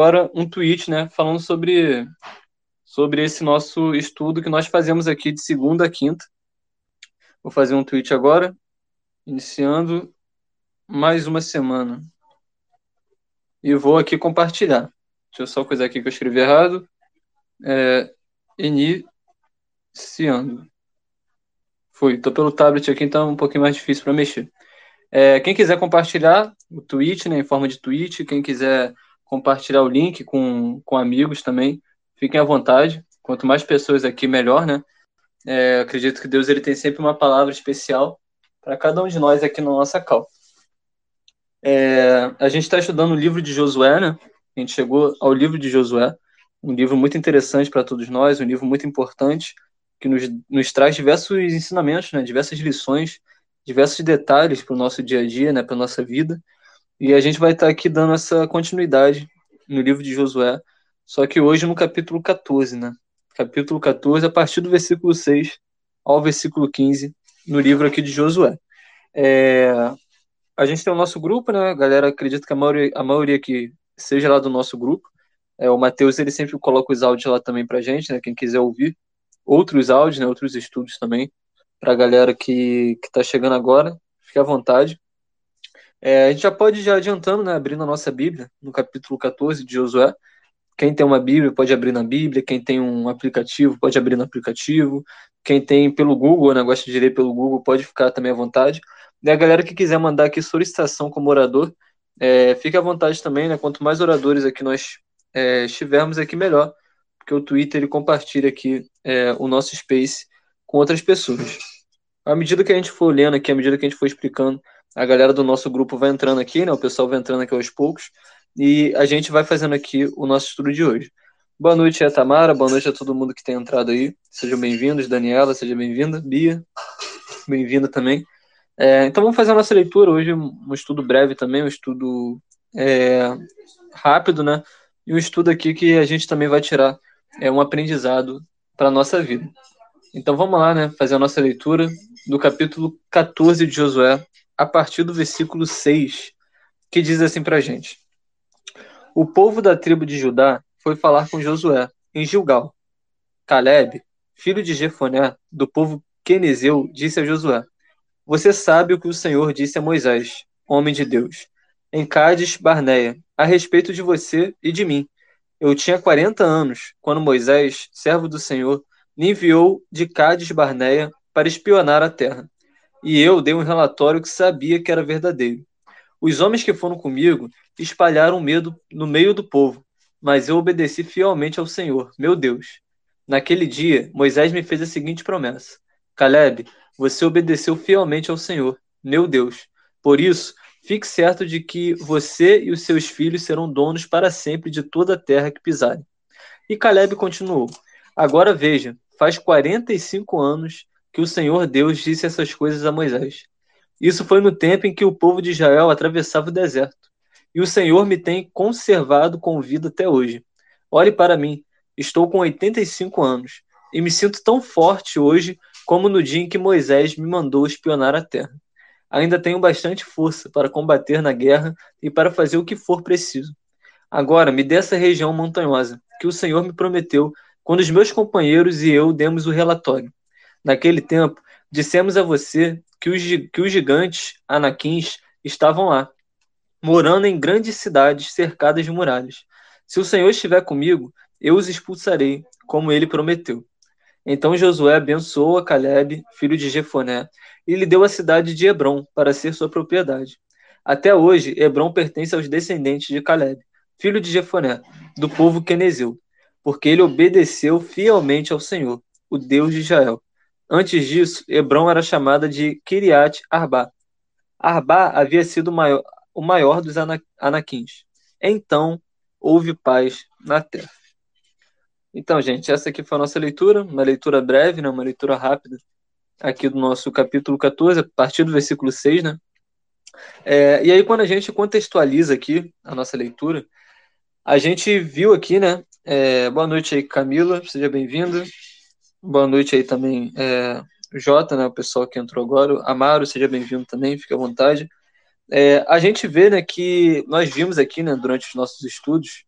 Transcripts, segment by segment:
agora um tweet, né, falando sobre, sobre esse nosso estudo que nós fazemos aqui de segunda a quinta. Vou fazer um tweet agora, iniciando mais uma semana. E vou aqui compartilhar. Deixa eu só coisa aqui que eu escrevi errado. É, iniciando. Fui, tô pelo tablet aqui, então é um pouquinho mais difícil para mexer. É, quem quiser compartilhar o tweet, né, em forma de tweet, quem quiser compartilhar o link com, com amigos também, fiquem à vontade. Quanto mais pessoas aqui, melhor, né? É, acredito que Deus ele tem sempre uma palavra especial para cada um de nós aqui na nossa cal. É, a gente está estudando o livro de Josué, né? A gente chegou ao livro de Josué, um livro muito interessante para todos nós, um livro muito importante que nos, nos traz diversos ensinamentos, né? Diversas lições, diversos detalhes para o nosso dia a dia, né? Para nossa vida. E a gente vai estar aqui dando essa continuidade no livro de Josué, só que hoje no capítulo 14, né? Capítulo 14, a partir do versículo 6 ao versículo 15, no livro aqui de Josué. É, a gente tem o nosso grupo, né? A galera acredita que a maioria, a maioria aqui seja lá do nosso grupo. É, o Matheus, ele sempre coloca os áudios lá também pra gente, né? Quem quiser ouvir outros áudios, né? Outros estudos também, pra galera que, que tá chegando agora, fique à vontade. É, a gente já pode já adiantando, né, abrindo a nossa Bíblia, no capítulo 14 de Josué. Quem tem uma Bíblia pode abrir na Bíblia, quem tem um aplicativo pode abrir no aplicativo, quem tem pelo Google, né, gosta de ler pelo Google, pode ficar também à vontade. E a galera que quiser mandar aqui solicitação como orador, é, fique à vontade também, né? Quanto mais oradores aqui nós é, estivermos aqui, melhor, porque o Twitter ele compartilha aqui é, o nosso space com outras pessoas. À medida que a gente for lendo aqui, à medida que a gente for explicando a galera do nosso grupo vai entrando aqui, né? O pessoal vai entrando aqui aos poucos. E a gente vai fazendo aqui o nosso estudo de hoje. Boa noite, a Tamara. Boa noite a todo mundo que tem entrado aí. Sejam bem-vindos. Daniela, seja bem-vinda. Bia, bem-vinda também. É, então vamos fazer a nossa leitura hoje, um estudo breve também, um estudo é, rápido, né? E um estudo aqui que a gente também vai tirar é um aprendizado para a nossa vida. Então vamos lá, né? Fazer a nossa leitura do capítulo 14 de Josué, a partir do versículo 6, que diz assim para a gente: O povo da tribo de Judá foi falar com Josué em Gilgal. Caleb, filho de Jefoné, do povo quenezeu, disse a Josué: Você sabe o que o Senhor disse a Moisés, homem de Deus, em Cádiz Barneia, a respeito de você e de mim. Eu tinha 40 anos quando Moisés, servo do Senhor, me enviou de Cádiz Barneia para espionar a terra e eu dei um relatório que sabia que era verdadeiro. Os homens que foram comigo espalharam medo no meio do povo, mas eu obedeci fielmente ao Senhor, meu Deus. Naquele dia, Moisés me fez a seguinte promessa: Caleb, você obedeceu fielmente ao Senhor, meu Deus. Por isso, fique certo de que você e os seus filhos serão donos para sempre de toda a terra que pisarem. E Caleb continuou: Agora veja, faz 45 anos que o Senhor Deus disse essas coisas a Moisés. Isso foi no tempo em que o povo de Israel atravessava o deserto. E o Senhor me tem conservado com vida até hoje. Olhe para mim, estou com 85 anos e me sinto tão forte hoje como no dia em que Moisés me mandou espionar a terra. Ainda tenho bastante força para combater na guerra e para fazer o que for preciso. Agora me dê essa região montanhosa que o Senhor me prometeu quando os meus companheiros e eu demos o relatório. Naquele tempo, dissemos a você que os, que os gigantes anaquins estavam lá, morando em grandes cidades cercadas de muralhas. Se o Senhor estiver comigo, eu os expulsarei, como ele prometeu. Então Josué abençoou a Caleb, filho de Jefoné, e lhe deu a cidade de Hebron para ser sua propriedade. Até hoje, Hebron pertence aos descendentes de Caleb, filho de Jefoné, do povo quenezeu, porque ele obedeceu fielmente ao Senhor, o Deus de Israel, Antes disso, Hebron era chamada de Kiriat Arba. Arba havia sido o maior, o maior dos anaquins. Então, houve paz na terra. Então, gente, essa aqui foi a nossa leitura, uma leitura breve, né, uma leitura rápida aqui do nosso capítulo 14, a partir do versículo 6, né? É, e aí, quando a gente contextualiza aqui a nossa leitura, a gente viu aqui, né? É, boa noite aí, Camila, seja bem-vinda. Boa noite aí também, é, Jota, né, o pessoal que entrou agora. Amaro, seja bem-vindo também, fique à vontade. É, a gente vê né, que nós vimos aqui né, durante os nossos estudos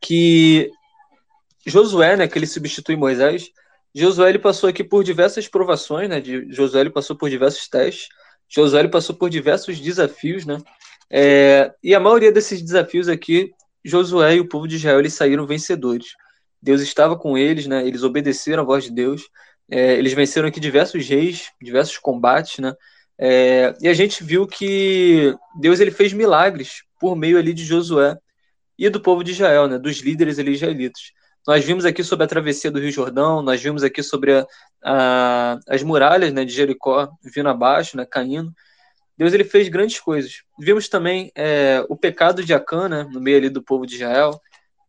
que Josué, né, que ele substitui Moisés, Josué ele passou aqui por diversas provações, né? De, Josué ele passou por diversos testes. Josué ele passou por diversos desafios, né? É, e a maioria desses desafios aqui, Josué e o povo de Israel eles saíram vencedores. Deus estava com eles, né? Eles obedeceram a voz de Deus. É, eles venceram aqui diversos reis, diversos combates, né? É, e a gente viu que Deus ele fez milagres por meio ali de Josué e do povo de Israel, né? Dos líderes ali israelitas. Nós vimos aqui sobre a travessia do Rio Jordão, nós vimos aqui sobre a, a, as muralhas né, de Jericó vindo abaixo, né, caindo. Deus ele fez grandes coisas. Vimos também é, o pecado de Acã, né, no meio ali do povo de Israel.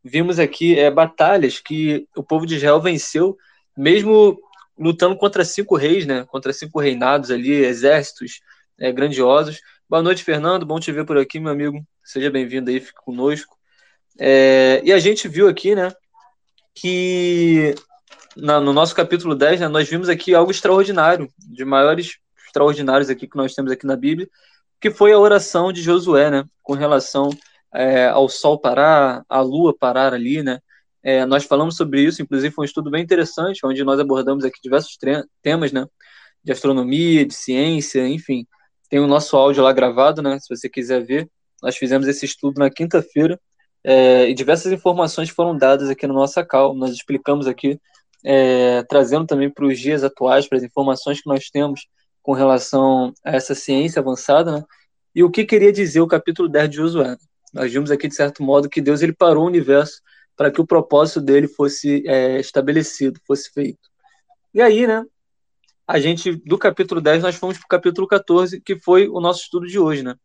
Vimos aqui é, batalhas que o povo de Israel venceu, mesmo lutando contra cinco reis, né, contra cinco reinados ali, exércitos é, grandiosos. Boa noite, Fernando. Bom te ver por aqui, meu amigo. Seja bem-vindo aí, fique conosco. É, e a gente viu aqui, né, que na, no nosso capítulo 10, né, nós vimos aqui algo extraordinário, de maiores extraordinários aqui que nós temos aqui na Bíblia, que foi a oração de Josué, né, com relação é, ao sol parar, a lua parar ali, né, é, nós falamos sobre isso, inclusive foi um estudo bem interessante, onde nós abordamos aqui diversos temas, né, de astronomia, de ciência, enfim, tem o nosso áudio lá gravado, né, se você quiser ver, nós fizemos esse estudo na quinta-feira, é, e diversas informações foram dadas aqui no nosso cal. Nós explicamos aqui, é, trazendo também para os dias atuais, para as informações que nós temos com relação a essa ciência avançada, né? E o que queria dizer o capítulo 10 de Josué. Nós vimos aqui, de certo modo, que Deus ele parou o universo para que o propósito dele fosse é, estabelecido, fosse feito. E aí, né, a gente, do capítulo 10, nós fomos para o capítulo 14, que foi o nosso estudo de hoje, né?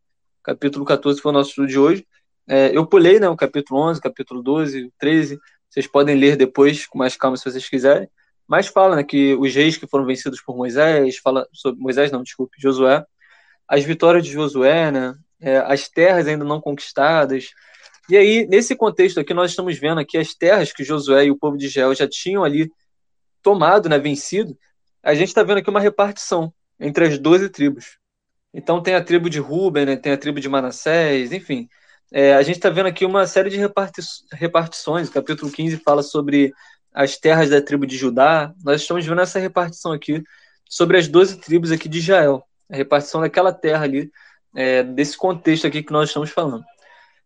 Capítulo 14 foi o nosso estudo de hoje. É, eu pulei né, o capítulo 11, capítulo 12, 13. Vocês podem ler depois com mais calma se vocês quiserem. Mas fala né, que os reis que foram vencidos por Moisés, fala sobre Moisés, não, desculpe, Josué, as vitórias de Josué, né, é, as terras ainda não conquistadas. E aí, nesse contexto aqui, nós estamos vendo aqui as terras que Josué e o povo de Israel já tinham ali tomado, né, vencido. A gente está vendo aqui uma repartição entre as 12 tribos. Então tem a tribo de Ruben, né, tem a tribo de Manassés, enfim, é, a gente está vendo aqui uma série de reparti repartições. O capítulo 15 fala sobre as terras da tribo de Judá. Nós estamos vendo essa repartição aqui sobre as 12 tribos aqui de Israel. A repartição daquela terra ali, é, desse contexto aqui que nós estamos falando.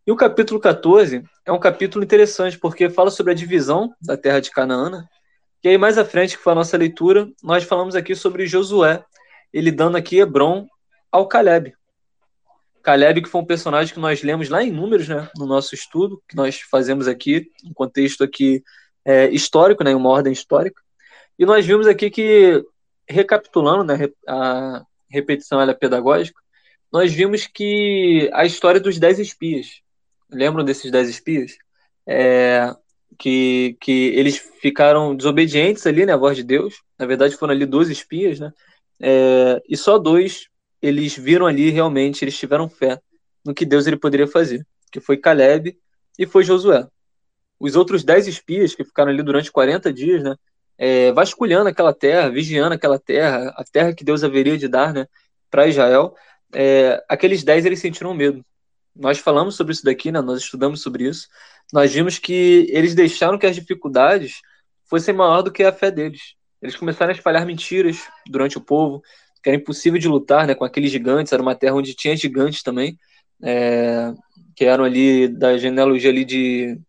E o capítulo 14 é um capítulo interessante, porque fala sobre a divisão da terra de Canaã. E aí, mais à frente, que foi a nossa leitura, nós falamos aqui sobre Josué, ele dando aqui Hebron ao Caleb. Caleb, que foi um personagem que nós lemos lá em números, né, no nosso estudo, que nós fazemos aqui, um contexto aqui é, histórico, né, uma ordem histórica. E nós vimos aqui que, recapitulando, né, a repetição ela é pedagógica, nós vimos que a história dos dez espias, lembram desses dez espias? É, que, que eles ficaram desobedientes ali, né, à voz de Deus. Na verdade, foram ali dois espias, né? É, e só dois eles viram ali realmente, eles tiveram fé no que Deus ele poderia fazer, que foi Caleb e foi Josué. Os outros dez espias que ficaram ali durante 40 dias, né, é, vasculhando aquela terra, vigiando aquela terra, a terra que Deus haveria de dar, né, para Israel, é, aqueles dez eles sentiram medo. Nós falamos sobre isso daqui, né, nós estudamos sobre isso. Nós vimos que eles deixaram que as dificuldades fossem maior do que a fé deles. Eles começaram a espalhar mentiras durante o povo, que era impossível de lutar né, com aqueles gigantes, era uma terra onde tinha gigantes também, é, que eram ali da genealogia ali de,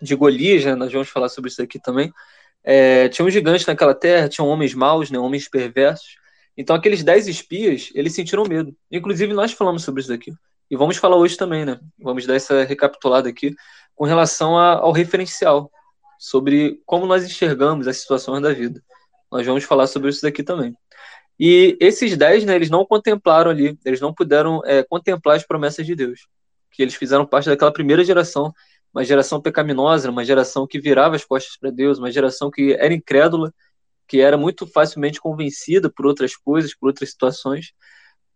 de Golias, né, nós vamos falar sobre isso aqui também. É, tinha um gigante naquela terra, tinham homens maus, né, homens perversos. Então aqueles dez espias, eles sentiram medo. Inclusive nós falamos sobre isso daqui. E vamos falar hoje também, né? Vamos dar essa recapitulada aqui com relação a, ao referencial, sobre como nós enxergamos as situações da vida. Nós vamos falar sobre isso daqui também. E esses dez, né, eles não contemplaram ali, eles não puderam é, contemplar as promessas de Deus, que eles fizeram parte daquela primeira geração, uma geração pecaminosa, uma geração que virava as costas para Deus, uma geração que era incrédula, que era muito facilmente convencida por outras coisas, por outras situações.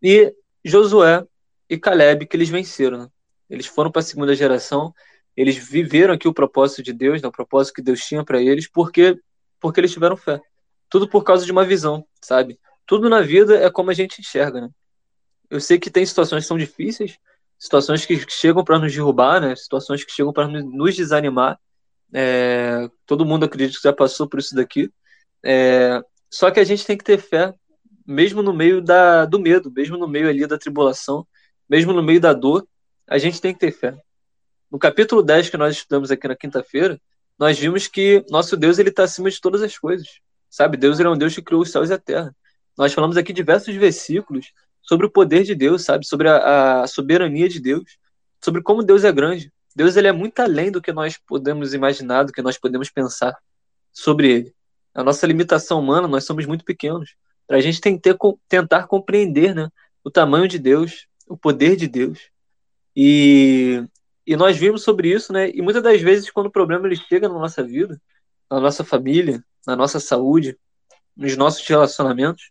E Josué e Caleb, que eles venceram. Né? Eles foram para a segunda geração, eles viveram aqui o propósito de Deus, né, o propósito que Deus tinha para eles, porque porque eles tiveram fé. Tudo por causa de uma visão, sabe? tudo na vida é como a gente enxerga, né? Eu sei que tem situações que são difíceis, situações que chegam para nos derrubar, né? Situações que chegam para nos desanimar. É, todo mundo acredita que já passou por isso daqui. É, só que a gente tem que ter fé, mesmo no meio da, do medo, mesmo no meio ali da tribulação, mesmo no meio da dor, a gente tem que ter fé. No capítulo 10 que nós estudamos aqui na quinta-feira, nós vimos que nosso Deus ele está acima de todas as coisas. Sabe? Deus ele é um Deus que criou os céus e a terra. Nós falamos aqui diversos versículos sobre o poder de Deus, sabe? Sobre a, a soberania de Deus, sobre como Deus é grande. Deus ele é muito além do que nós podemos imaginar, do que nós podemos pensar sobre ele. A nossa limitação humana, nós somos muito pequenos. Para a gente tem que ter, tentar compreender né, o tamanho de Deus, o poder de Deus. E, e nós vimos sobre isso, né? E muitas das vezes, quando o problema ele chega na nossa vida, na nossa família, na nossa saúde, nos nossos relacionamentos,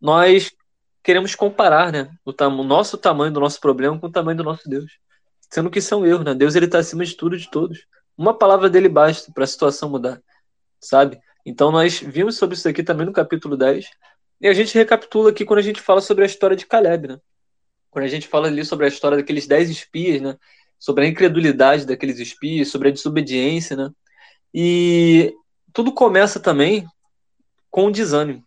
nós queremos comparar, né? O, o nosso tamanho do nosso problema com o tamanho do nosso Deus. Sendo que isso é um erro, né? Deus ele está acima de tudo de todos. Uma palavra dele basta para a situação mudar, sabe? Então nós vimos sobre isso aqui também no capítulo 10. E a gente recapitula aqui quando a gente fala sobre a história de Caleb, né? Quando a gente fala ali sobre a história daqueles 10 espias, né? Sobre a incredulidade daqueles espias, sobre a desobediência, né? E tudo começa também com o desânimo,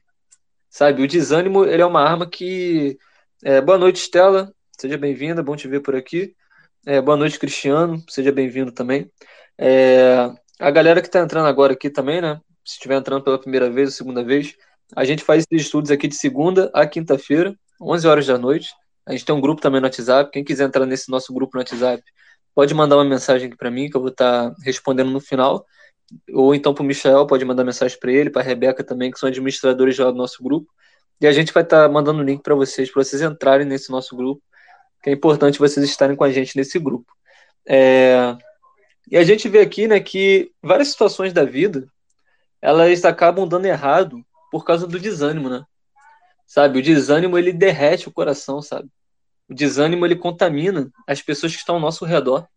sabe? O desânimo ele é uma arma que. É, boa noite, Stella. Seja bem-vinda, bom te ver por aqui. É, boa noite, Cristiano. Seja bem-vindo também. É, a galera que está entrando agora aqui também, né? Se estiver entrando pela primeira vez ou segunda vez, a gente faz esses estudos aqui de segunda a quinta-feira, 11 horas da noite. A gente tem um grupo também no WhatsApp. Quem quiser entrar nesse nosso grupo no WhatsApp, pode mandar uma mensagem aqui para mim, que eu vou estar tá respondendo no final. Ou então para o Michel, pode mandar mensagem para ele, para a Rebeca também, que são administradores lá do nosso grupo. E a gente vai estar tá mandando o link para vocês, para vocês entrarem nesse nosso grupo que é importante vocês estarem com a gente nesse grupo. É... E a gente vê aqui né, que várias situações da vida elas acabam dando errado por causa do desânimo, né? Sabe, o desânimo ele derrete o coração, sabe? O desânimo ele contamina as pessoas que estão ao nosso redor.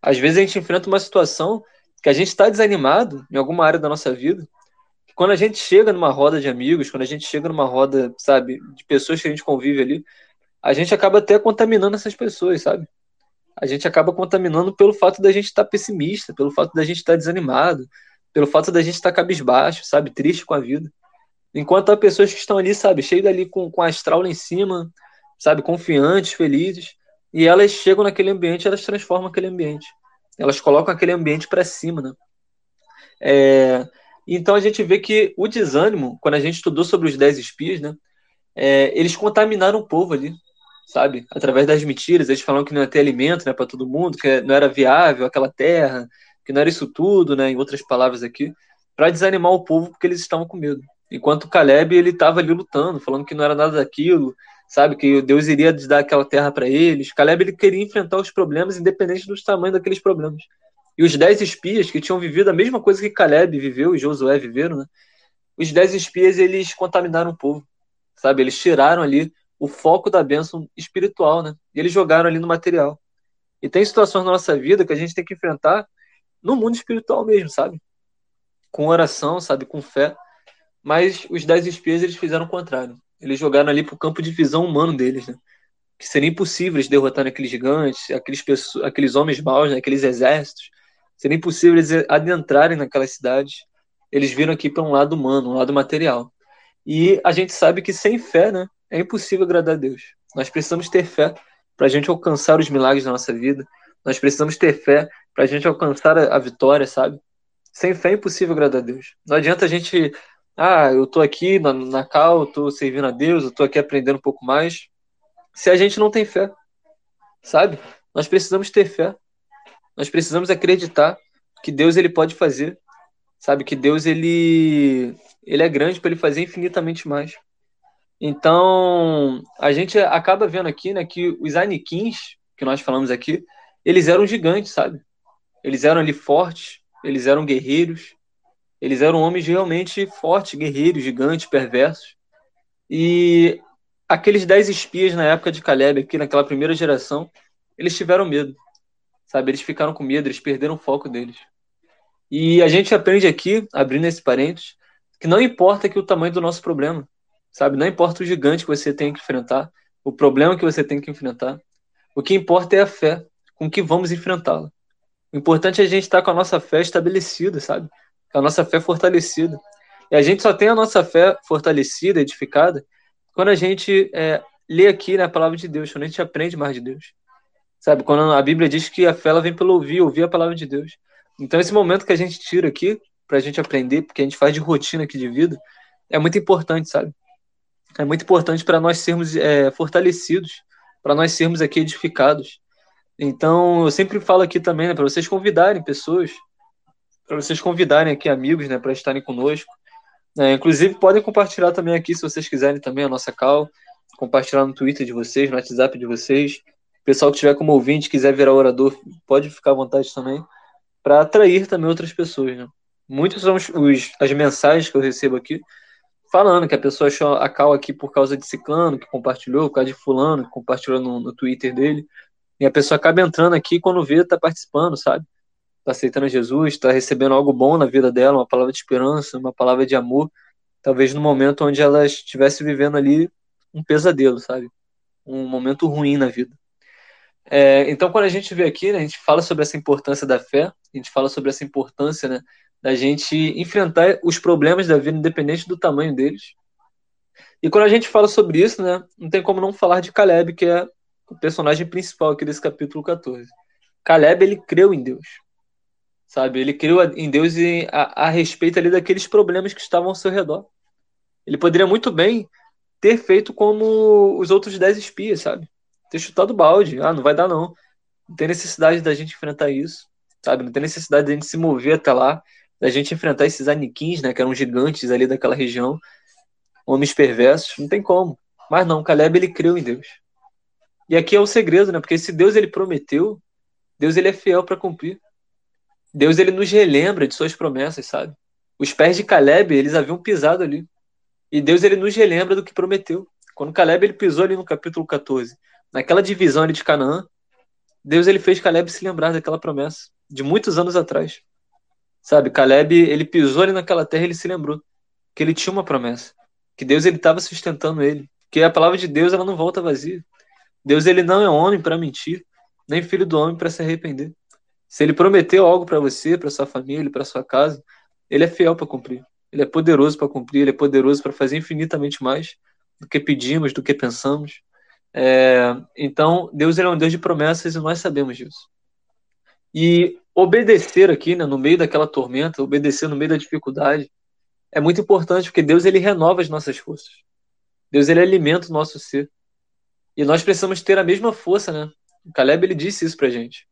Às vezes a gente enfrenta uma situação que a gente está desanimado em alguma área da nossa vida. Quando a gente chega numa roda de amigos, quando a gente chega numa roda, sabe, de pessoas que a gente convive ali, a gente acaba até contaminando essas pessoas, sabe? A gente acaba contaminando pelo fato da gente estar tá pessimista, pelo fato da gente estar tá desanimado, pelo fato da gente estar tá cabisbaixo, sabe? Triste com a vida. Enquanto há pessoas que estão ali, sabe, cheias ali com, com astral lá em cima, sabe, confiantes, felizes, e elas chegam naquele ambiente, elas transformam aquele ambiente. Elas colocam aquele ambiente para cima, né? É, então a gente vê que o desânimo, quando a gente estudou sobre os dez espias, né? É, eles contaminaram o povo ali sabe? Através das mentiras, eles falaram que não ia ter alimento, né, para todo mundo, que não era viável aquela terra, que não era isso tudo, né, em outras palavras aqui, para desanimar o povo porque eles estavam com medo. Enquanto Caleb ele estava ali lutando, falando que não era nada daquilo, sabe, que Deus iria dar aquela terra para eles. Caleb ele queria enfrentar os problemas independente dos tamanhos daqueles problemas. E os dez espias que tinham vivido a mesma coisa que Caleb viveu e Josué viveram, né? Os dez espias eles contaminaram o povo, sabe? Eles tiraram ali o foco da bênção espiritual, né? E eles jogaram ali no material. E tem situações na nossa vida que a gente tem que enfrentar no mundo espiritual mesmo, sabe? Com oração, sabe? Com fé. Mas os dez espias, eles fizeram o contrário. Eles jogaram ali para o campo de visão humano deles, né? Que seria impossível eles derrotarem aqueles gigantes, aqueles, pessoas, aqueles homens maus, né? aqueles exércitos. Seria impossível eles adentrarem naquelas cidades. Eles viram aqui para um lado humano, um lado material. E a gente sabe que sem fé, né? é impossível agradar a Deus. Nós precisamos ter fé para a gente alcançar os milagres da nossa vida. Nós precisamos ter fé para a gente alcançar a, a, vitória, sabe? Sem fé é impossível agradar a Deus. Não adianta a gente, ah, eu tô aqui na, na cal, eu tô servindo a Deus, eu tô aqui aprendendo um pouco mais, se a gente não tem fé, sabe? Nós precisamos ter fé. Nós precisamos acreditar que Deus ele pode fazer, sabe? Que Deus ele ele é grande para ele fazer infinitamente mais. Então, a gente acaba vendo aqui, né, que os Aniquins, que nós falamos aqui, eles eram gigantes, sabe? Eles eram ali fortes, eles eram guerreiros, eles eram homens realmente fortes, guerreiros, gigantes, perversos. E aqueles dez espias na época de Caleb, aqui naquela primeira geração, eles tiveram medo, sabe? Eles ficaram com medo, eles perderam o foco deles. E a gente aprende aqui, abrindo esse parênteses, que não importa que o tamanho do nosso problema, sabe? Não importa o gigante que você tem que enfrentar, o problema que você tem que enfrentar, O que importa é a fé com que vamos enfrentá-la. O importante é a gente estar com a nossa fé estabelecida, sabe? A nossa fé fortalecida. E a gente só tem a nossa fé fortalecida, edificada, quando a gente é, lê aqui na palavra de Deus, quando a gente aprende mais de Deus. Sabe? Quando a Bíblia diz que a fé ela vem pelo ouvir, ouvir a palavra de Deus. Então, esse momento que a gente tira aqui, para a gente aprender, porque a gente faz de rotina aqui de vida, é muito importante, sabe? É muito importante para nós sermos é, fortalecidos, para nós sermos aqui edificados. Então, eu sempre falo aqui também, né, para vocês convidarem pessoas, para vocês convidarem aqui amigos, né, para estarem conosco. É, inclusive, podem compartilhar também aqui, se vocês quiserem, também a nossa call, compartilhar no Twitter de vocês, no WhatsApp de vocês. O pessoal que estiver como ouvinte, quiser virar orador, pode ficar à vontade também, para atrair também outras pessoas, né? Muitas são os, as mensagens que eu recebo aqui, falando que a pessoa achou a cal aqui por causa de ciclano, que compartilhou, por causa de fulano, que compartilhou no, no Twitter dele. E a pessoa acaba entrando aqui quando vê, tá participando, sabe? Tá aceitando Jesus, tá recebendo algo bom na vida dela, uma palavra de esperança, uma palavra de amor, talvez no momento onde ela estivesse vivendo ali um pesadelo, sabe? Um momento ruim na vida. É, então, quando a gente vê aqui, né, a gente fala sobre essa importância da fé, a gente fala sobre essa importância né, da gente enfrentar os problemas da vida, independente do tamanho deles. E quando a gente fala sobre isso, né, não tem como não falar de Caleb, que é o personagem principal aqui desse capítulo 14. Caleb, ele creu em Deus. Sabe? Ele creu em Deus a, a respeito ali daqueles problemas que estavam ao seu redor. Ele poderia muito bem ter feito como os outros dez espias, sabe? Ter chutado balde. Ah, não vai dar não. Não tem necessidade da gente enfrentar isso, sabe? Não tem necessidade da gente se mover até lá, da gente enfrentar esses aniquins, né? Que eram gigantes ali daquela região, homens perversos. Não tem como. Mas não, Caleb ele creu em Deus. E aqui é o segredo, né? Porque se Deus ele prometeu, Deus ele é fiel para cumprir. Deus ele nos relembra de suas promessas, sabe? Os pés de Caleb, eles haviam pisado ali. E Deus ele nos relembra do que prometeu. Quando Caleb ele pisou ali no capítulo 14, naquela divisão ali de Canaã, Deus ele fez Caleb se lembrar daquela promessa de muitos anos atrás. Sabe, Caleb, ele pisou ali naquela terra, ele se lembrou que ele tinha uma promessa, que Deus ele estava sustentando ele, que a palavra de Deus ela não volta vazia. Deus ele não é homem para mentir, nem filho do homem para se arrepender. Se ele prometeu algo para você, para sua família, para sua casa, ele é fiel para cumprir. Ele é poderoso para cumprir, ele é poderoso para fazer infinitamente mais do que pedimos, do que pensamos. É, então, Deus ele é um Deus de promessas e nós sabemos disso. E obedecer aqui, né, no meio daquela tormenta, obedecer no meio da dificuldade, é muito importante porque Deus ele renova as nossas forças. Deus ele alimenta o nosso ser. E nós precisamos ter a mesma força, né? O Caleb ele disse isso pra gente.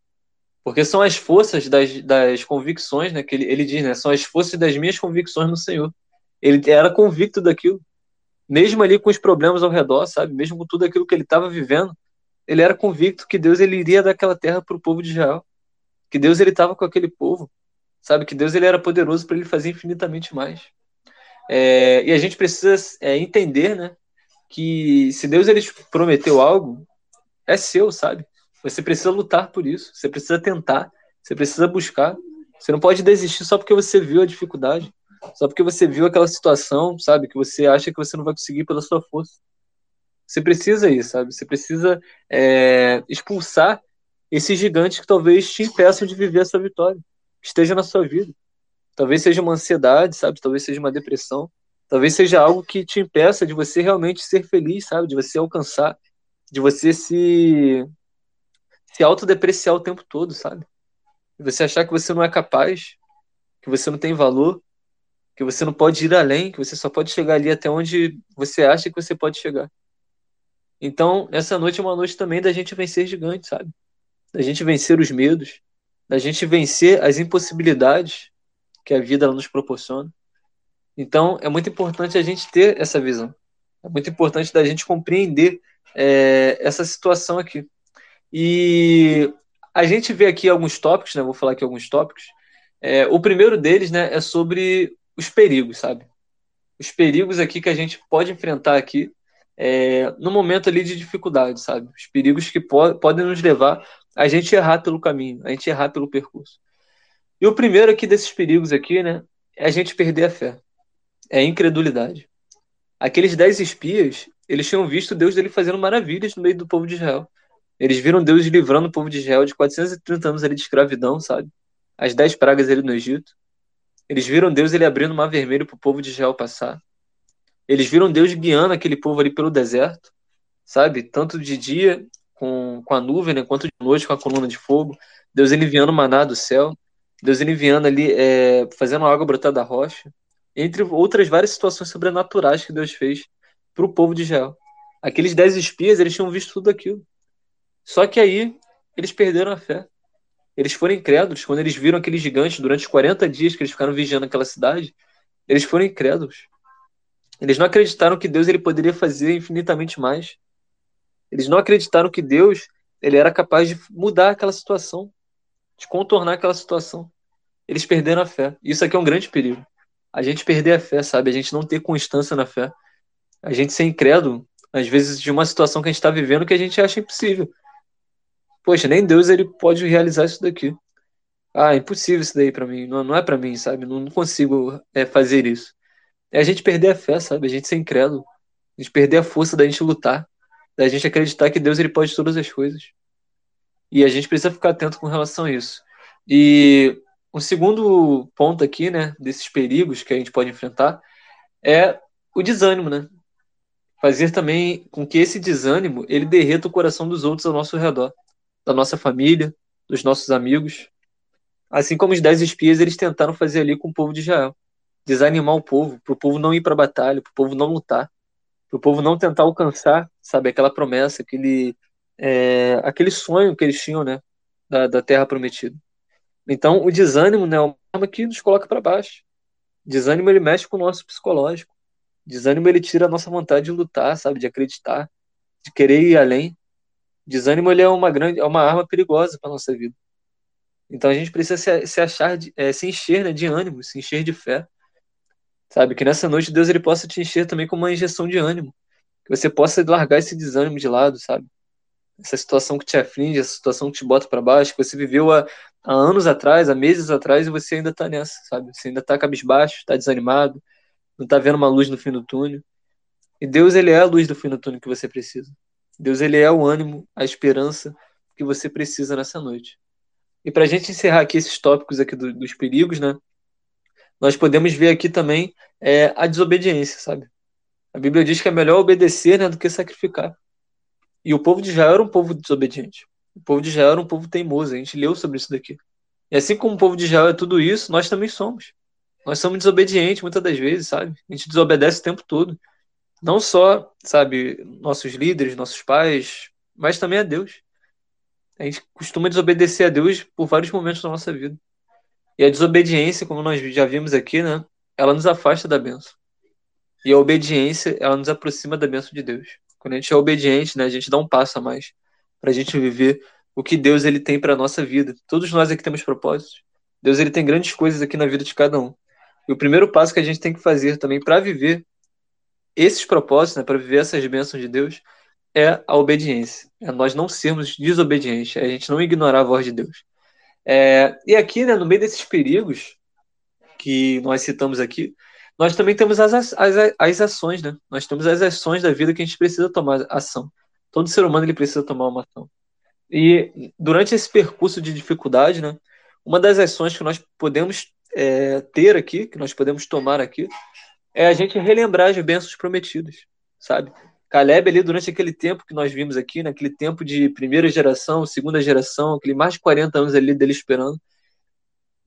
Porque são as forças das, das convicções, né? Que ele, ele diz, né? São as forças das minhas convicções no Senhor. Ele era convicto daquilo. Mesmo ali com os problemas ao redor, sabe? Mesmo com tudo aquilo que ele estava vivendo, ele era convicto que Deus ele iria dar aquela terra para o povo de Israel. Que Deus ele estava com aquele povo. Sabe? Que Deus ele era poderoso para ele fazer infinitamente mais. É, e a gente precisa é, entender, né? Que se Deus ele prometeu algo, é seu, sabe? Você precisa lutar por isso, você precisa tentar, você precisa buscar. Você não pode desistir só porque você viu a dificuldade, só porque você viu aquela situação, sabe? Que você acha que você não vai conseguir pela sua força. Você precisa ir, sabe? Você precisa é, expulsar esses gigantes que talvez te impeçam de viver essa vitória, que esteja na sua vida. Talvez seja uma ansiedade, sabe? Talvez seja uma depressão. Talvez seja algo que te impeça de você realmente ser feliz, sabe? De você alcançar, de você se se autodepreciar o tempo todo, sabe? De você achar que você não é capaz, que você não tem valor, que você não pode ir além, que você só pode chegar ali até onde você acha que você pode chegar. Então, essa noite é uma noite também da gente vencer gigantes, sabe? Da gente vencer os medos, da gente vencer as impossibilidades que a vida nos proporciona. Então, é muito importante a gente ter essa visão. É muito importante da gente compreender é, essa situação aqui. E a gente vê aqui alguns tópicos, né? Vou falar aqui alguns tópicos. É, o primeiro deles, né, é sobre os perigos, sabe? Os perigos aqui que a gente pode enfrentar aqui é, no momento ali de dificuldade, sabe? Os perigos que po podem nos levar a gente errar pelo caminho, a gente errar pelo percurso. E o primeiro aqui desses perigos aqui, né, é a gente perder a fé é incredulidade. Aqueles dez espias, eles tinham visto Deus dele fazendo maravilhas no meio do povo de Israel. Eles viram Deus livrando o povo de Israel de 430 anos ali de escravidão, sabe? As dez pragas ali no Egito. Eles viram Deus ele abrindo o mar vermelho para o povo de Israel passar. Eles viram Deus guiando aquele povo ali pelo deserto, sabe? Tanto de dia com, com a nuvem, né? quanto de noite com a coluna de fogo. Deus ele enviando maná do céu. Deus ele enviando ali, é, fazendo água brotar da rocha. Entre outras várias situações sobrenaturais que Deus fez para o povo de Israel. Aqueles dez espias, eles tinham visto tudo aquilo. Só que aí, eles perderam a fé. Eles foram incrédulos quando eles viram aqueles gigantes durante os 40 dias que eles ficaram vigiando aquela cidade. Eles foram incrédulos. Eles não acreditaram que Deus ele poderia fazer infinitamente mais. Eles não acreditaram que Deus ele era capaz de mudar aquela situação, de contornar aquela situação. Eles perderam a fé. Isso aqui é um grande perigo. A gente perder a fé, sabe? A gente não ter constância na fé. A gente ser incrédulo, às vezes, de uma situação que a gente está vivendo que a gente acha impossível. Poxa, nem Deus ele pode realizar isso daqui. Ah, é impossível isso daí para mim. Não, não é para mim, sabe? Não, não consigo é, fazer isso. É a gente perder a fé, sabe? A gente ser incrédulo. A gente perder a força da gente lutar. Da gente acreditar que Deus ele pode todas as coisas. E a gente precisa ficar atento com relação a isso. E um segundo ponto aqui, né, desses perigos que a gente pode enfrentar é o desânimo, né? Fazer também com que esse desânimo ele derreta o coração dos outros ao nosso redor da nossa família, dos nossos amigos. Assim como os dez espias, eles tentaram fazer ali com o povo de Israel. Desanimar o povo, para o povo não ir para a batalha, para o povo não lutar, para o povo não tentar alcançar, sabe, aquela promessa, aquele, é, aquele sonho que eles tinham, né, da, da terra prometida. Então, o desânimo, né, é uma arma que nos coloca para baixo. Desânimo, ele mexe com o nosso psicológico. Desânimo, ele tira a nossa vontade de lutar, sabe, de acreditar, de querer ir além. Desânimo ele é uma grande, é uma arma perigosa para nossa vida. Então a gente precisa se, se achar, de, é, se encher né, de ânimo, se encher de fé. Sabe? Que nessa noite Deus ele possa te encher também com uma injeção de ânimo. Que você possa largar esse desânimo de lado, sabe? Essa situação que te aflige, essa situação que te bota para baixo, que você viveu há, há, anos atrás, há meses atrás, e você ainda tá nessa, sabe? Você ainda tá cabisbaixo, tá desanimado, não tá vendo uma luz no fim do túnel. E Deus, ele é a luz do fim do túnel que você precisa. Deus ele é o ânimo, a esperança que você precisa nessa noite. E para a gente encerrar aqui esses tópicos aqui do, dos perigos, né? Nós podemos ver aqui também é, a desobediência, sabe? A Bíblia diz que é melhor obedecer né, do que sacrificar. E o povo de Israel era um povo desobediente. O povo de Israel era um povo teimoso. A gente leu sobre isso daqui. E assim como o povo de Israel é tudo isso, nós também somos. Nós somos desobedientes muitas das vezes, sabe? A gente desobedece o tempo todo. Não só, sabe, nossos líderes, nossos pais, mas também a Deus. A gente costuma desobedecer a Deus por vários momentos da nossa vida. E a desobediência, como nós já vimos aqui, né, ela nos afasta da bênção. E a obediência, ela nos aproxima da bênção de Deus. Quando a gente é obediente, né, a gente dá um passo a mais para a gente viver o que Deus ele tem para nossa vida. Todos nós aqui temos propósitos. Deus ele tem grandes coisas aqui na vida de cada um. E o primeiro passo que a gente tem que fazer também para viver esses propósitos, né, para viver essas bênçãos de Deus, é a obediência. É nós não sermos desobedientes, é a gente não ignorar a voz de Deus. É, e aqui, né, no meio desses perigos que nós citamos aqui, nós também temos as, as, as ações, né? Nós temos as ações da vida que a gente precisa tomar ação. Todo ser humano ele precisa tomar uma ação. E durante esse percurso de dificuldade, né, uma das ações que nós podemos é, ter aqui, que nós podemos tomar aqui, é a gente relembrar as bênçãos prometidas, sabe? Caleb ali durante aquele tempo que nós vimos aqui, naquele né, tempo de primeira geração, segunda geração, aquele mais de 40 anos ali dele esperando,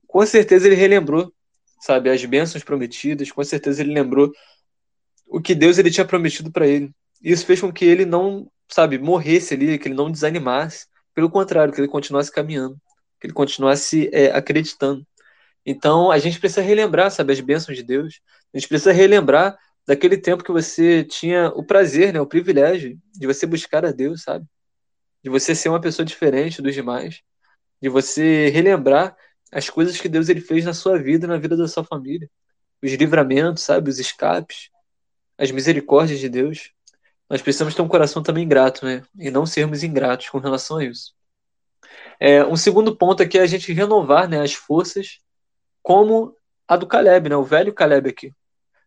com certeza ele relembrou, sabe, as bênçãos prometidas, com certeza ele lembrou o que Deus ele tinha prometido para ele. Isso fez com que ele não, sabe, morresse ali, que ele não desanimasse, pelo contrário, que ele continuasse caminhando, que ele continuasse é, acreditando. Então, a gente precisa relembrar, sabe, as bênçãos de Deus. A gente precisa relembrar daquele tempo que você tinha o prazer, né, o privilégio de você buscar a Deus, sabe? De você ser uma pessoa diferente dos demais, de você relembrar as coisas que Deus ele fez na sua vida e na vida da sua família, os livramentos, sabe, os escapes, as misericórdias de Deus. Nós precisamos ter um coração também grato, né? E não sermos ingratos com relação a isso. É, um segundo ponto aqui é a gente renovar né, as forças como a do Caleb, né? O velho Caleb aqui.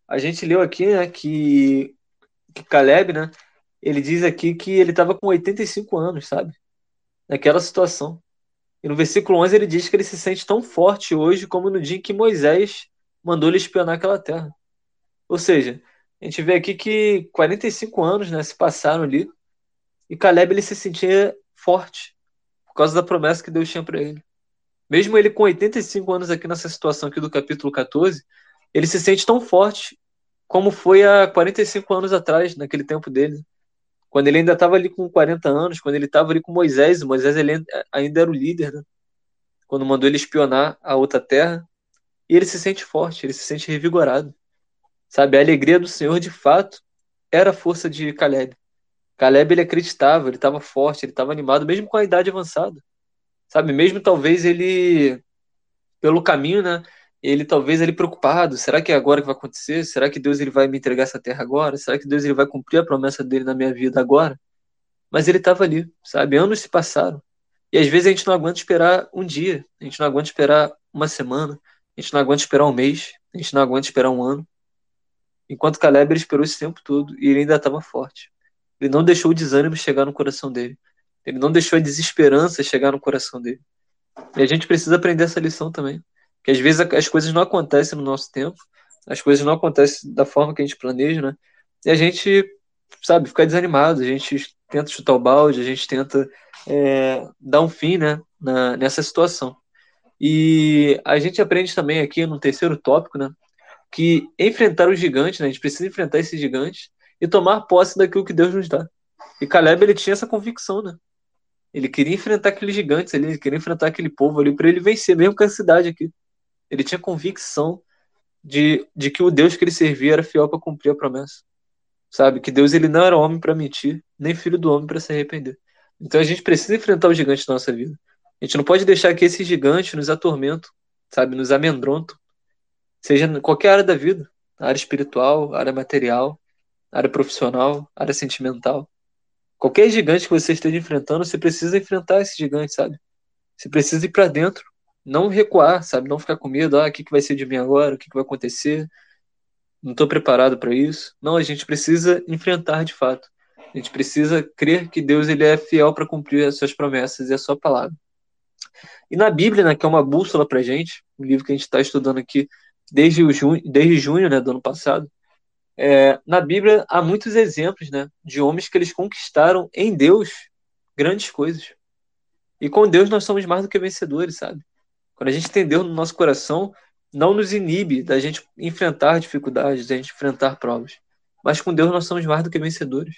A gente leu aqui, né, que, que Caleb, né? Ele diz aqui que ele estava com 85 anos, sabe? naquela situação. E no versículo 11 ele diz que ele se sente tão forte hoje como no dia em que Moisés mandou ele espionar aquela terra. Ou seja, a gente vê aqui que 45 anos né, se passaram ali e Caleb ele se sentia forte por causa da promessa que Deus tinha para ele. Mesmo ele com 85 anos aqui nessa situação aqui do capítulo 14, ele se sente tão forte como foi há 45 anos atrás, naquele tempo dele. Quando ele ainda estava ali com 40 anos, quando ele estava ali com Moisés, Moisés ele ainda era o líder, né? quando mandou ele espionar a outra terra, e ele se sente forte, ele se sente revigorado. Sabe, a alegria do Senhor, de fato, era a força de Caleb. Caleb, ele acreditava, ele estava forte, ele estava animado, mesmo com a idade avançada. Sabe, mesmo talvez ele, pelo caminho, né, ele talvez ele preocupado, será que é agora que vai acontecer? Será que Deus ele vai me entregar essa terra agora? Será que Deus ele vai cumprir a promessa dele na minha vida agora? Mas ele estava ali, sabe? Anos se passaram. E às vezes a gente não aguenta esperar um dia, a gente não aguenta esperar uma semana, a gente não aguenta esperar um mês, a gente não aguenta esperar um ano. Enquanto Caleb esperou esse tempo todo e ele ainda estava forte. Ele não deixou o desânimo chegar no coração dele. Ele não deixou a desesperança chegar no coração dele. E a gente precisa aprender essa lição também. Que às vezes as coisas não acontecem no nosso tempo, as coisas não acontecem da forma que a gente planeja, né? E a gente, sabe, fica desanimado, a gente tenta chutar o balde, a gente tenta é, dar um fim, né, na, nessa situação. E a gente aprende também aqui no terceiro tópico, né, que enfrentar os gigantes, né, a gente precisa enfrentar esses gigantes e tomar posse daquilo que Deus nos dá. E Caleb, ele tinha essa convicção, né? Ele queria enfrentar aqueles gigantes ali, ele queria enfrentar aquele povo ali para ele vencer, mesmo com a cidade aqui. Ele tinha convicção de, de que o Deus que ele servia era fiel para cumprir a promessa. Sabe? Que Deus ele não era homem para mentir, nem filho do homem para se arrepender. Então a gente precisa enfrentar os gigantes da nossa vida. A gente não pode deixar que esses gigantes nos atormentam, sabe? Nos amedrontam. Seja em qualquer área da vida área espiritual, área material, área profissional, área sentimental. Qualquer gigante que você esteja enfrentando, você precisa enfrentar esse gigante, sabe? Você precisa ir para dentro não recuar, sabe? Não ficar com medo, ah, o que, que vai ser de mim agora? O que, que vai acontecer? Não estou preparado para isso. Não, a gente precisa enfrentar de fato. A gente precisa crer que Deus ele é fiel para cumprir as suas promessas e a sua palavra. E na Bíblia, né, que é uma bússola para gente, um livro que a gente está estudando aqui desde, o junho, desde junho né, do ano passado, é, na Bíblia há muitos exemplos né, de homens que eles conquistaram em Deus grandes coisas. E com Deus nós somos mais do que vencedores, sabe? Quando a gente tem Deus no nosso coração, não nos inibe da gente enfrentar dificuldades, da gente enfrentar provas. Mas com Deus nós somos mais do que vencedores.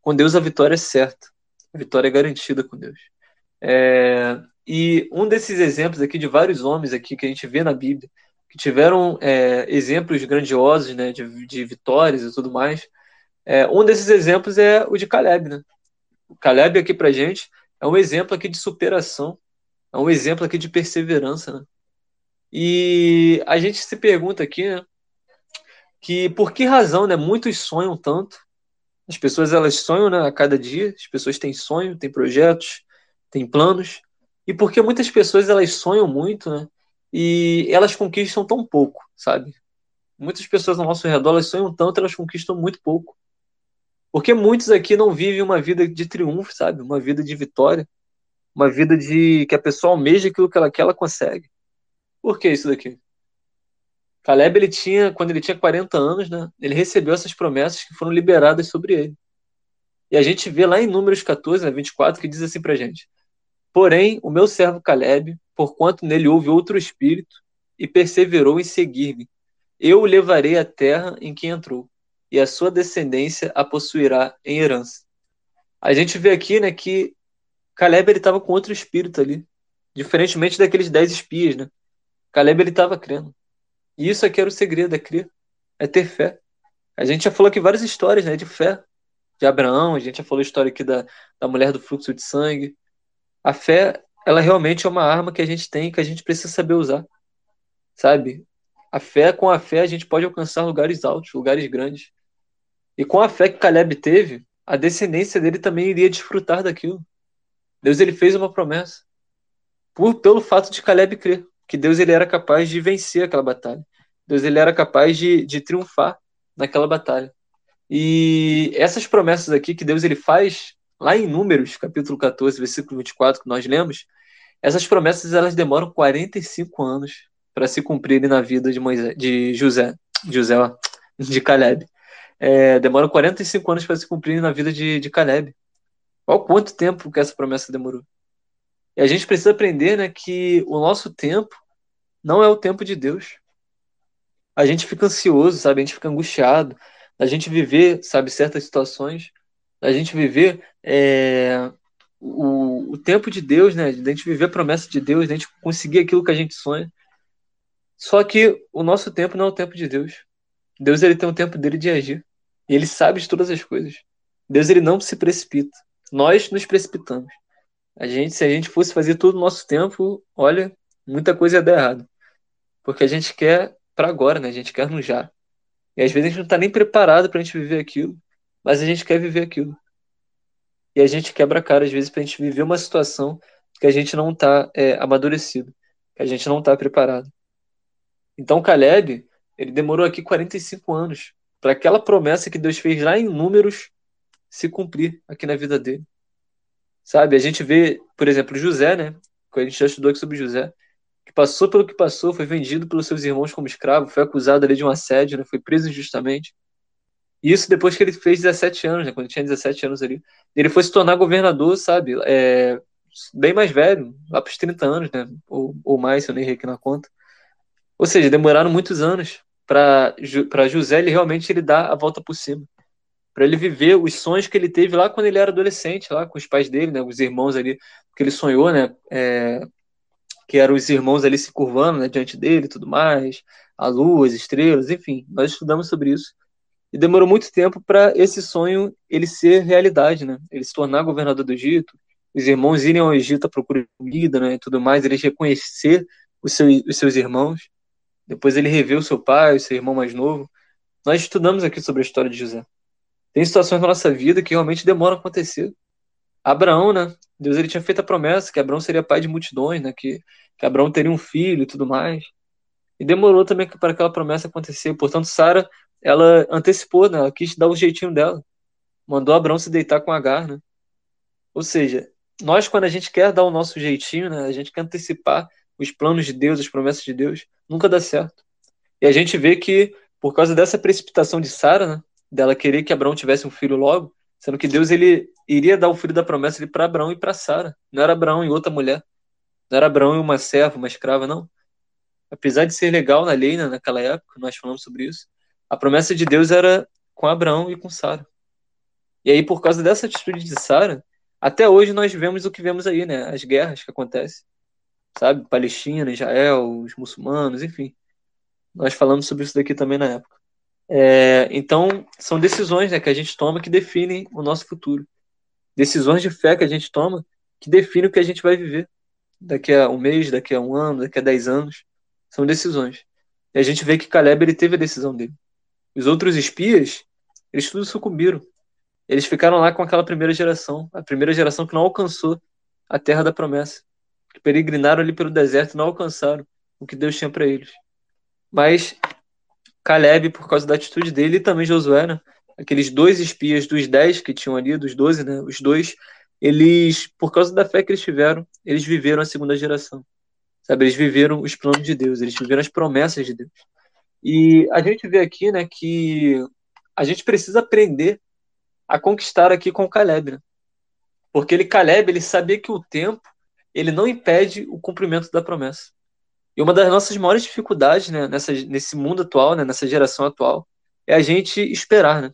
Com Deus a vitória é certa. A vitória é garantida com Deus. É... E um desses exemplos aqui de vários homens aqui que a gente vê na Bíblia, que tiveram é, exemplos grandiosos, né, de, de, vitórias e tudo mais. É, um desses exemplos é o de Caleb, né? O Caleb aqui pra gente é um exemplo aqui de superação, é um exemplo aqui de perseverança, né? E a gente se pergunta aqui, né, que por que razão, né, muitos sonham tanto? As pessoas elas sonham, né, a cada dia, as pessoas têm sonho, têm projetos, têm planos. E por que muitas pessoas elas sonham muito, né? E elas conquistam tão pouco, sabe? Muitas pessoas ao nosso redor elas sonham tanto, elas conquistam muito pouco. Porque muitos aqui não vivem uma vida de triunfo, sabe? Uma vida de vitória uma vida de que a pessoa almeja aquilo que ela quer, ela consegue. Por que isso daqui? Caleb, ele tinha, quando ele tinha 40 anos, né, ele recebeu essas promessas que foram liberadas sobre ele. E a gente vê lá em Números 14, né, 24, que diz assim pra gente: Porém, o meu servo Caleb, porquanto nele houve outro espírito, e perseverou em seguir-me, eu o levarei à terra em que entrou, e a sua descendência a possuirá em herança. A gente vê aqui né, que Caleb estava com outro espírito ali, diferentemente daqueles dez espias, né? Caleb estava crendo. E isso aqui era o segredo, é crer, é ter fé. A gente já falou aqui várias histórias, né, de fé, de Abraão, a gente já falou a história aqui da, da mulher do fluxo de sangue. A fé, ela realmente é uma arma que a gente tem que a gente precisa saber usar, sabe? A fé, com a fé, a gente pode alcançar lugares altos, lugares grandes. E com a fé que Caleb teve, a descendência dele também iria desfrutar daquilo. Deus ele fez uma promessa. Por, pelo fato de Caleb crer que Deus ele era capaz de vencer aquela batalha. Deus ele era capaz de, de triunfar naquela batalha. E essas promessas aqui que Deus ele faz lá em Números, capítulo 14, versículo 24, que nós lemos, essas promessas elas demoram 45 anos para se cumprirem na vida de Moisés, de José, de José, de Caleb. É, demoram 45 anos para se cumprirem na vida de, de Caleb. Olha quanto tempo que essa promessa demorou. E a gente precisa aprender né, que o nosso tempo não é o tempo de Deus. A gente fica ansioso, sabe? A gente fica angustiado. A gente viver, sabe, certas situações. A gente viver é, o, o tempo de Deus, né? De a gente viver a promessa de Deus, de a gente conseguir aquilo que a gente sonha. Só que o nosso tempo não é o tempo de Deus. Deus ele tem um tempo dele de agir. E ele sabe de todas as coisas. Deus ele não se precipita. Nós nos precipitamos. A gente, se a gente fosse fazer tudo no nosso tempo, olha, muita coisa ia dar errado. Porque a gente quer para agora, né? A gente quer no já. E às vezes a gente não está nem preparado para a gente viver aquilo, mas a gente quer viver aquilo. E a gente quebra a cara às vezes para a gente viver uma situação que a gente não está é, amadurecido, que a gente não está preparado. Então Caleb, ele demorou aqui 45 anos para aquela promessa que Deus fez lá em Números se cumprir aqui na vida dele. Sabe? A gente vê, por exemplo, José, né? Que a gente já estudou aqui sobre José, que passou pelo que passou, foi vendido pelos seus irmãos como escravo, foi acusado ali de um assédio, né? Foi preso injustamente. Isso depois que ele fez 17 anos, né? Quando tinha 17 anos ali. Ele foi se tornar governador, sabe? É, bem mais velho, lá para os 30 anos, né? Ou, ou mais, se eu nem errei aqui na conta. Ou seja, demoraram muitos anos para José ele realmente ele dar a volta por cima para ele viver os sonhos que ele teve lá quando ele era adolescente, lá com os pais dele, né, os irmãos ali, que ele sonhou, né, é, que eram os irmãos ali se curvando né, diante dele tudo mais, a lua, as estrelas, enfim, nós estudamos sobre isso. E demorou muito tempo para esse sonho ele ser realidade, né? Ele se tornar governador do Egito, os irmãos irem ao Egito à procura de comida, né, e tudo mais, ele reconhecer os os seus irmãos. Depois ele revê o seu pai, o seu irmão mais novo. Nós estudamos aqui sobre a história de José. Tem situações na nossa vida que realmente demoram a acontecer. Abraão, né? Deus ele tinha feito a promessa que Abraão seria pai de multidões, né? Que, que Abraão teria um filho e tudo mais. E demorou também para aquela promessa acontecer. Portanto, Sara, ela antecipou, né? Ela quis dar o jeitinho dela. Mandou Abraão se deitar com Agar, né? Ou seja, nós quando a gente quer dar o nosso jeitinho, né? A gente quer antecipar os planos de Deus, as promessas de Deus, nunca dá certo. E a gente vê que por causa dessa precipitação de Sara, né? dela querer que Abraão tivesse um filho logo, sendo que Deus ele iria dar o filho da promessa para Abraão e para Sara. Não era Abraão e outra mulher. Não era Abraão e uma serva, uma escrava, não. Apesar de ser legal na lei né, naquela época, nós falamos sobre isso, a promessa de Deus era com Abraão e com Sara. E aí, por causa dessa atitude de Sara, até hoje nós vemos o que vemos aí, né? As guerras que acontecem. Sabe? Palestina, Israel, os muçulmanos, enfim. Nós falamos sobre isso daqui também na época. É, então, são decisões né, que a gente toma que definem o nosso futuro. Decisões de fé que a gente toma que definem o que a gente vai viver daqui a um mês, daqui a um ano, daqui a dez anos. São decisões. E a gente vê que Caleb ele teve a decisão dele. Os outros espias, eles tudo sucumbiram. Eles ficaram lá com aquela primeira geração, a primeira geração que não alcançou a terra da promessa, que peregrinaram ali pelo deserto e não alcançaram o que Deus tinha para eles. Mas Caleb, por causa da atitude dele, e também Josué, né? Aqueles dois espias dos dez que tinham ali, dos doze, né? Os dois, eles, por causa da fé que eles tiveram, eles viveram a segunda geração. Sabe? Eles viveram os planos de Deus, eles viveram as promessas de Deus. E a gente vê aqui, né, que a gente precisa aprender a conquistar aqui com o Caleb, né? Porque ele, Caleb, ele sabia que o tempo, ele não impede o cumprimento da promessa. E uma das nossas maiores dificuldades né, nessa, nesse mundo atual, né, nessa geração atual, é a gente esperar. Né?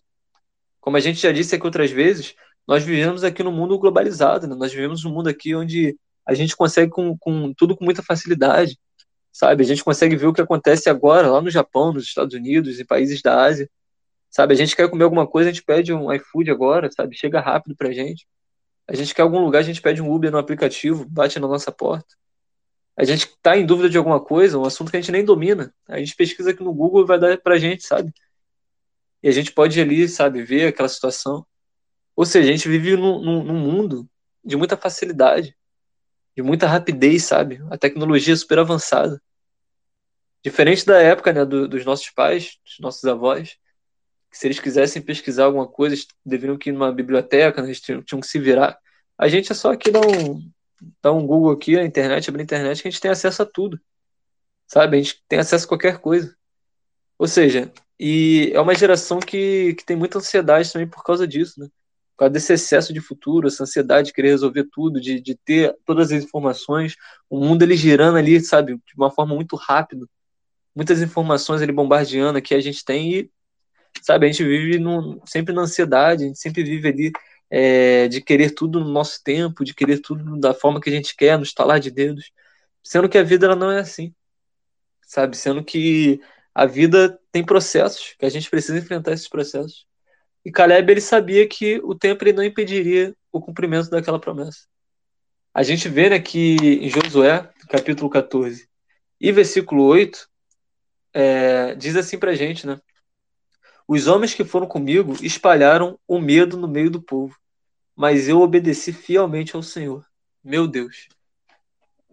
Como a gente já disse aqui outras vezes, nós vivemos aqui num mundo globalizado, né? nós vivemos num mundo aqui onde a gente consegue com, com tudo com muita facilidade, sabe? A gente consegue ver o que acontece agora lá no Japão, nos Estados Unidos, em países da Ásia, sabe? A gente quer comer alguma coisa, a gente pede um iFood agora, sabe? Chega rápido pra gente. A gente quer algum lugar, a gente pede um Uber no aplicativo, bate na nossa porta a gente está em dúvida de alguma coisa, um assunto que a gente nem domina, a gente pesquisa aqui no Google e vai dar para a gente, sabe? E a gente pode ir ali, sabe, ver aquela situação. Ou seja, a gente vive num, num, num mundo de muita facilidade, de muita rapidez, sabe? A tecnologia é super avançada. Diferente da época né, do, dos nossos pais, dos nossos avós, que se eles quisessem pesquisar alguma coisa, deveriam ir numa biblioteca, né? eles tinham, tinham, que se virar. A gente é só aqui dar um, dar um Google aqui na internet, abrir a internet, que a gente tem acesso a tudo. Sabe? A gente tem acesso a qualquer coisa. Ou seja, e é uma geração que, que tem muita ansiedade também por causa disso, né? Por causa desse excesso de futuro, essa ansiedade de querer resolver tudo, de, de ter todas as informações, o mundo ele girando ali, sabe, de uma forma muito rápida. Muitas informações ele bombardeando que a gente tem e, sabe, a gente vive no, sempre na ansiedade, a gente sempre vive ali é, de querer tudo no nosso tempo, de querer tudo da forma que a gente quer, no estalar de dedos, sendo que a vida ela não é assim, sabe, sendo que a vida tem processos, que a gente precisa enfrentar esses processos. E Caleb ele sabia que o tempo ele não impediria o cumprimento daquela promessa. A gente vê né, que em Josué, capítulo 14 e versículo 8, é, diz assim pra gente, né? Os homens que foram comigo espalharam o medo no meio do povo, mas eu obedeci fielmente ao Senhor, meu Deus.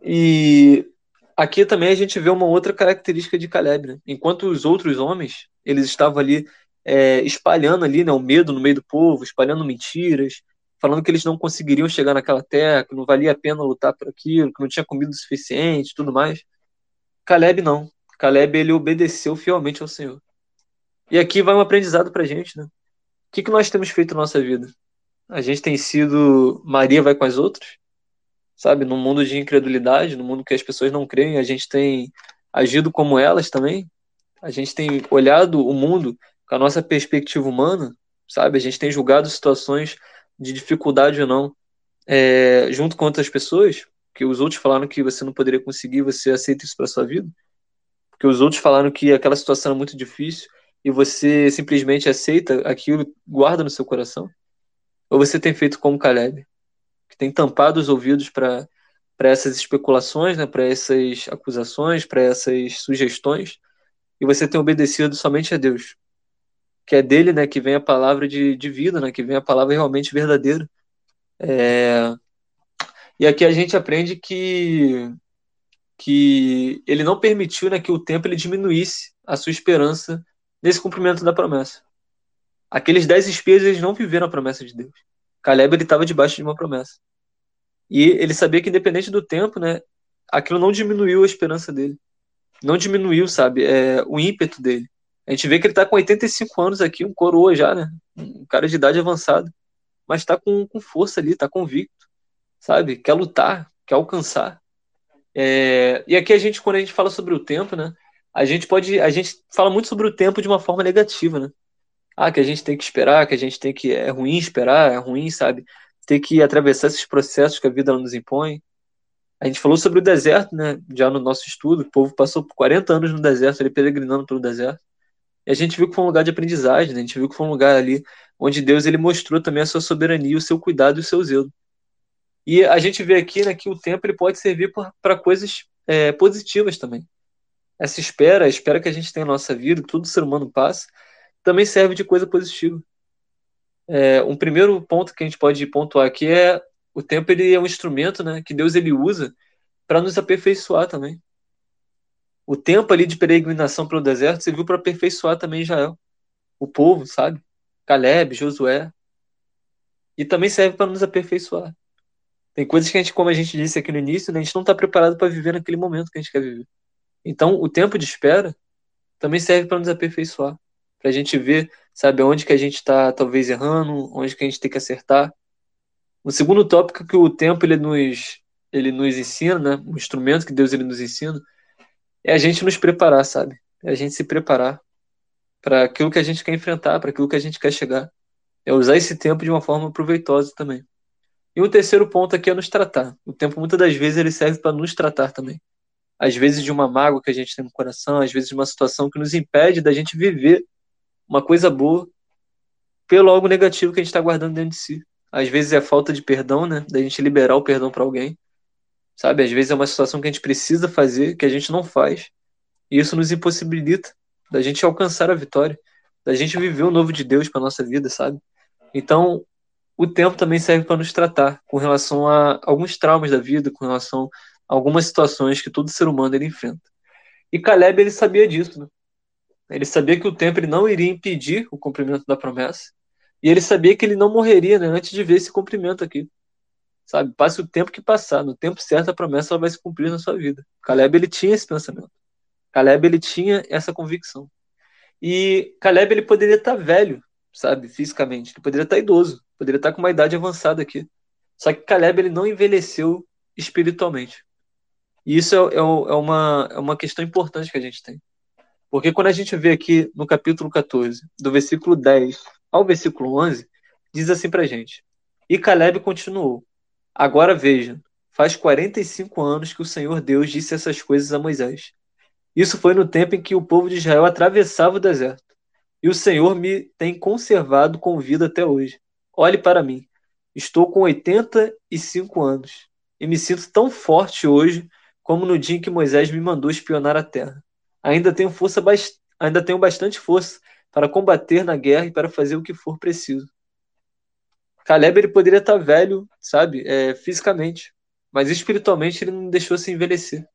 E aqui também a gente vê uma outra característica de Caleb. Né? Enquanto os outros homens, eles estavam ali é, espalhando ali né, o medo no meio do povo, espalhando mentiras, falando que eles não conseguiriam chegar naquela terra, que não valia a pena lutar por aquilo, que não tinha comida o suficiente, tudo mais. Caleb não. Caleb ele obedeceu fielmente ao Senhor. E aqui vai um aprendizado para a gente, né? O que, que nós temos feito na nossa vida? A gente tem sido Maria vai com as outras? sabe? No mundo de incredulidade, no mundo que as pessoas não creem, a gente tem agido como elas também. A gente tem olhado o mundo com a nossa perspectiva humana, sabe? A gente tem julgado situações de dificuldade ou não, é, junto com outras pessoas, que os outros falaram que você não poderia conseguir, você aceita isso para sua vida? Porque os outros falaram que aquela situação é muito difícil e você simplesmente aceita aquilo, guarda no seu coração? Ou você tem feito como Caleb? que tem tampado os ouvidos para essas especulações, né, para essas acusações, para essas sugestões, e você tem obedecido somente a Deus, que é dele né, que vem a palavra de, de vida, né, que vem a palavra realmente verdadeira. É... E aqui a gente aprende que, que ele não permitiu né, que o tempo ele diminuísse a sua esperança nesse cumprimento da promessa. Aqueles dez espias eles não viveram a promessa de Deus. Caleb ele estava debaixo de uma promessa. E ele sabia que independente do tempo, né, aquilo não diminuiu a esperança dele. Não diminuiu, sabe, é, o ímpeto dele. A gente vê que ele está com 85 anos aqui, um coroa já, né? Um cara de idade avançada. Mas está com, com força ali, está convicto, sabe? Quer lutar, quer alcançar. É, e aqui a gente, quando a gente fala sobre o tempo, né? A gente pode. A gente fala muito sobre o tempo de uma forma negativa, né? ah, que a gente tem que esperar, que a gente tem que. É ruim esperar, é ruim, sabe? Ter que atravessar esses processos que a vida nos impõe. A gente falou sobre o deserto, né? Já no nosso estudo, o povo passou por 40 anos no deserto, ele peregrinando pelo deserto. E a gente viu que foi um lugar de aprendizagem, né? a gente viu que foi um lugar ali onde Deus ele mostrou também a sua soberania, o seu cuidado e o seu zelo. E a gente vê aqui né, que o tempo ele pode servir para coisas é, positivas também. Essa espera, a espera que a gente tem na nossa vida, que todo ser humano passa, também serve de coisa positiva. É, um primeiro ponto que a gente pode pontuar aqui é o tempo ele é um instrumento né, que Deus ele usa para nos aperfeiçoar também. O tempo ali de peregrinação pelo deserto serviu para aperfeiçoar também Israel, o povo, sabe? Caleb, Josué. E também serve para nos aperfeiçoar. Tem coisas que a gente, como a gente disse aqui no início, né, a gente não está preparado para viver naquele momento que a gente quer viver. Então, o tempo de espera também serve para nos aperfeiçoar para a gente ver, sabe, onde que a gente está talvez errando, onde que a gente tem que acertar. O segundo tópico que o tempo ele nos ele nos ensina, né, o instrumento que Deus ele nos ensina, é a gente nos preparar, sabe? É a gente se preparar para aquilo que a gente quer enfrentar, para aquilo que a gente quer chegar. É usar esse tempo de uma forma proveitosa também. E o terceiro ponto aqui é nos tratar. O tempo muitas das vezes ele serve para nos tratar também. Às vezes de uma mágoa que a gente tem no coração, às vezes de uma situação que nos impede da gente viver uma coisa boa pelo algo negativo que a gente está guardando dentro de si. Às vezes é falta de perdão, né? Da gente liberar o perdão para alguém. Sabe? Às vezes é uma situação que a gente precisa fazer, que a gente não faz. E isso nos impossibilita da gente alcançar a vitória, da gente viver o novo de Deus para nossa vida, sabe? Então, o tempo também serve para nos tratar com relação a alguns traumas da vida, com relação a algumas situações que todo ser humano ele enfrenta. E Caleb ele sabia disso, né? Ele sabia que o tempo ele não iria impedir o cumprimento da promessa. E ele sabia que ele não morreria né, antes de ver esse cumprimento aqui. Sabe? Passe o tempo que passar, no tempo certo a promessa vai se cumprir na sua vida. Caleb ele tinha esse pensamento. Caleb ele tinha essa convicção. E Caleb ele poderia estar velho, sabe, fisicamente. Ele poderia estar idoso, poderia estar com uma idade avançada aqui. Só que Caleb ele não envelheceu espiritualmente. E isso é, é, é, uma, é uma questão importante que a gente tem. Porque quando a gente vê aqui no capítulo 14, do versículo 10 ao versículo 11, diz assim pra gente: E Caleb continuou: Agora veja, faz 45 anos que o Senhor Deus disse essas coisas a Moisés. Isso foi no tempo em que o povo de Israel atravessava o deserto. E o Senhor me tem conservado com vida até hoje. Olhe para mim. Estou com 85 anos e me sinto tão forte hoje como no dia em que Moisés me mandou espionar a terra. Ainda tenho força, ainda tenho bastante força para combater na guerra e para fazer o que for preciso. Caleb ele poderia estar velho, sabe, é, fisicamente, mas espiritualmente ele não deixou se envelhecer,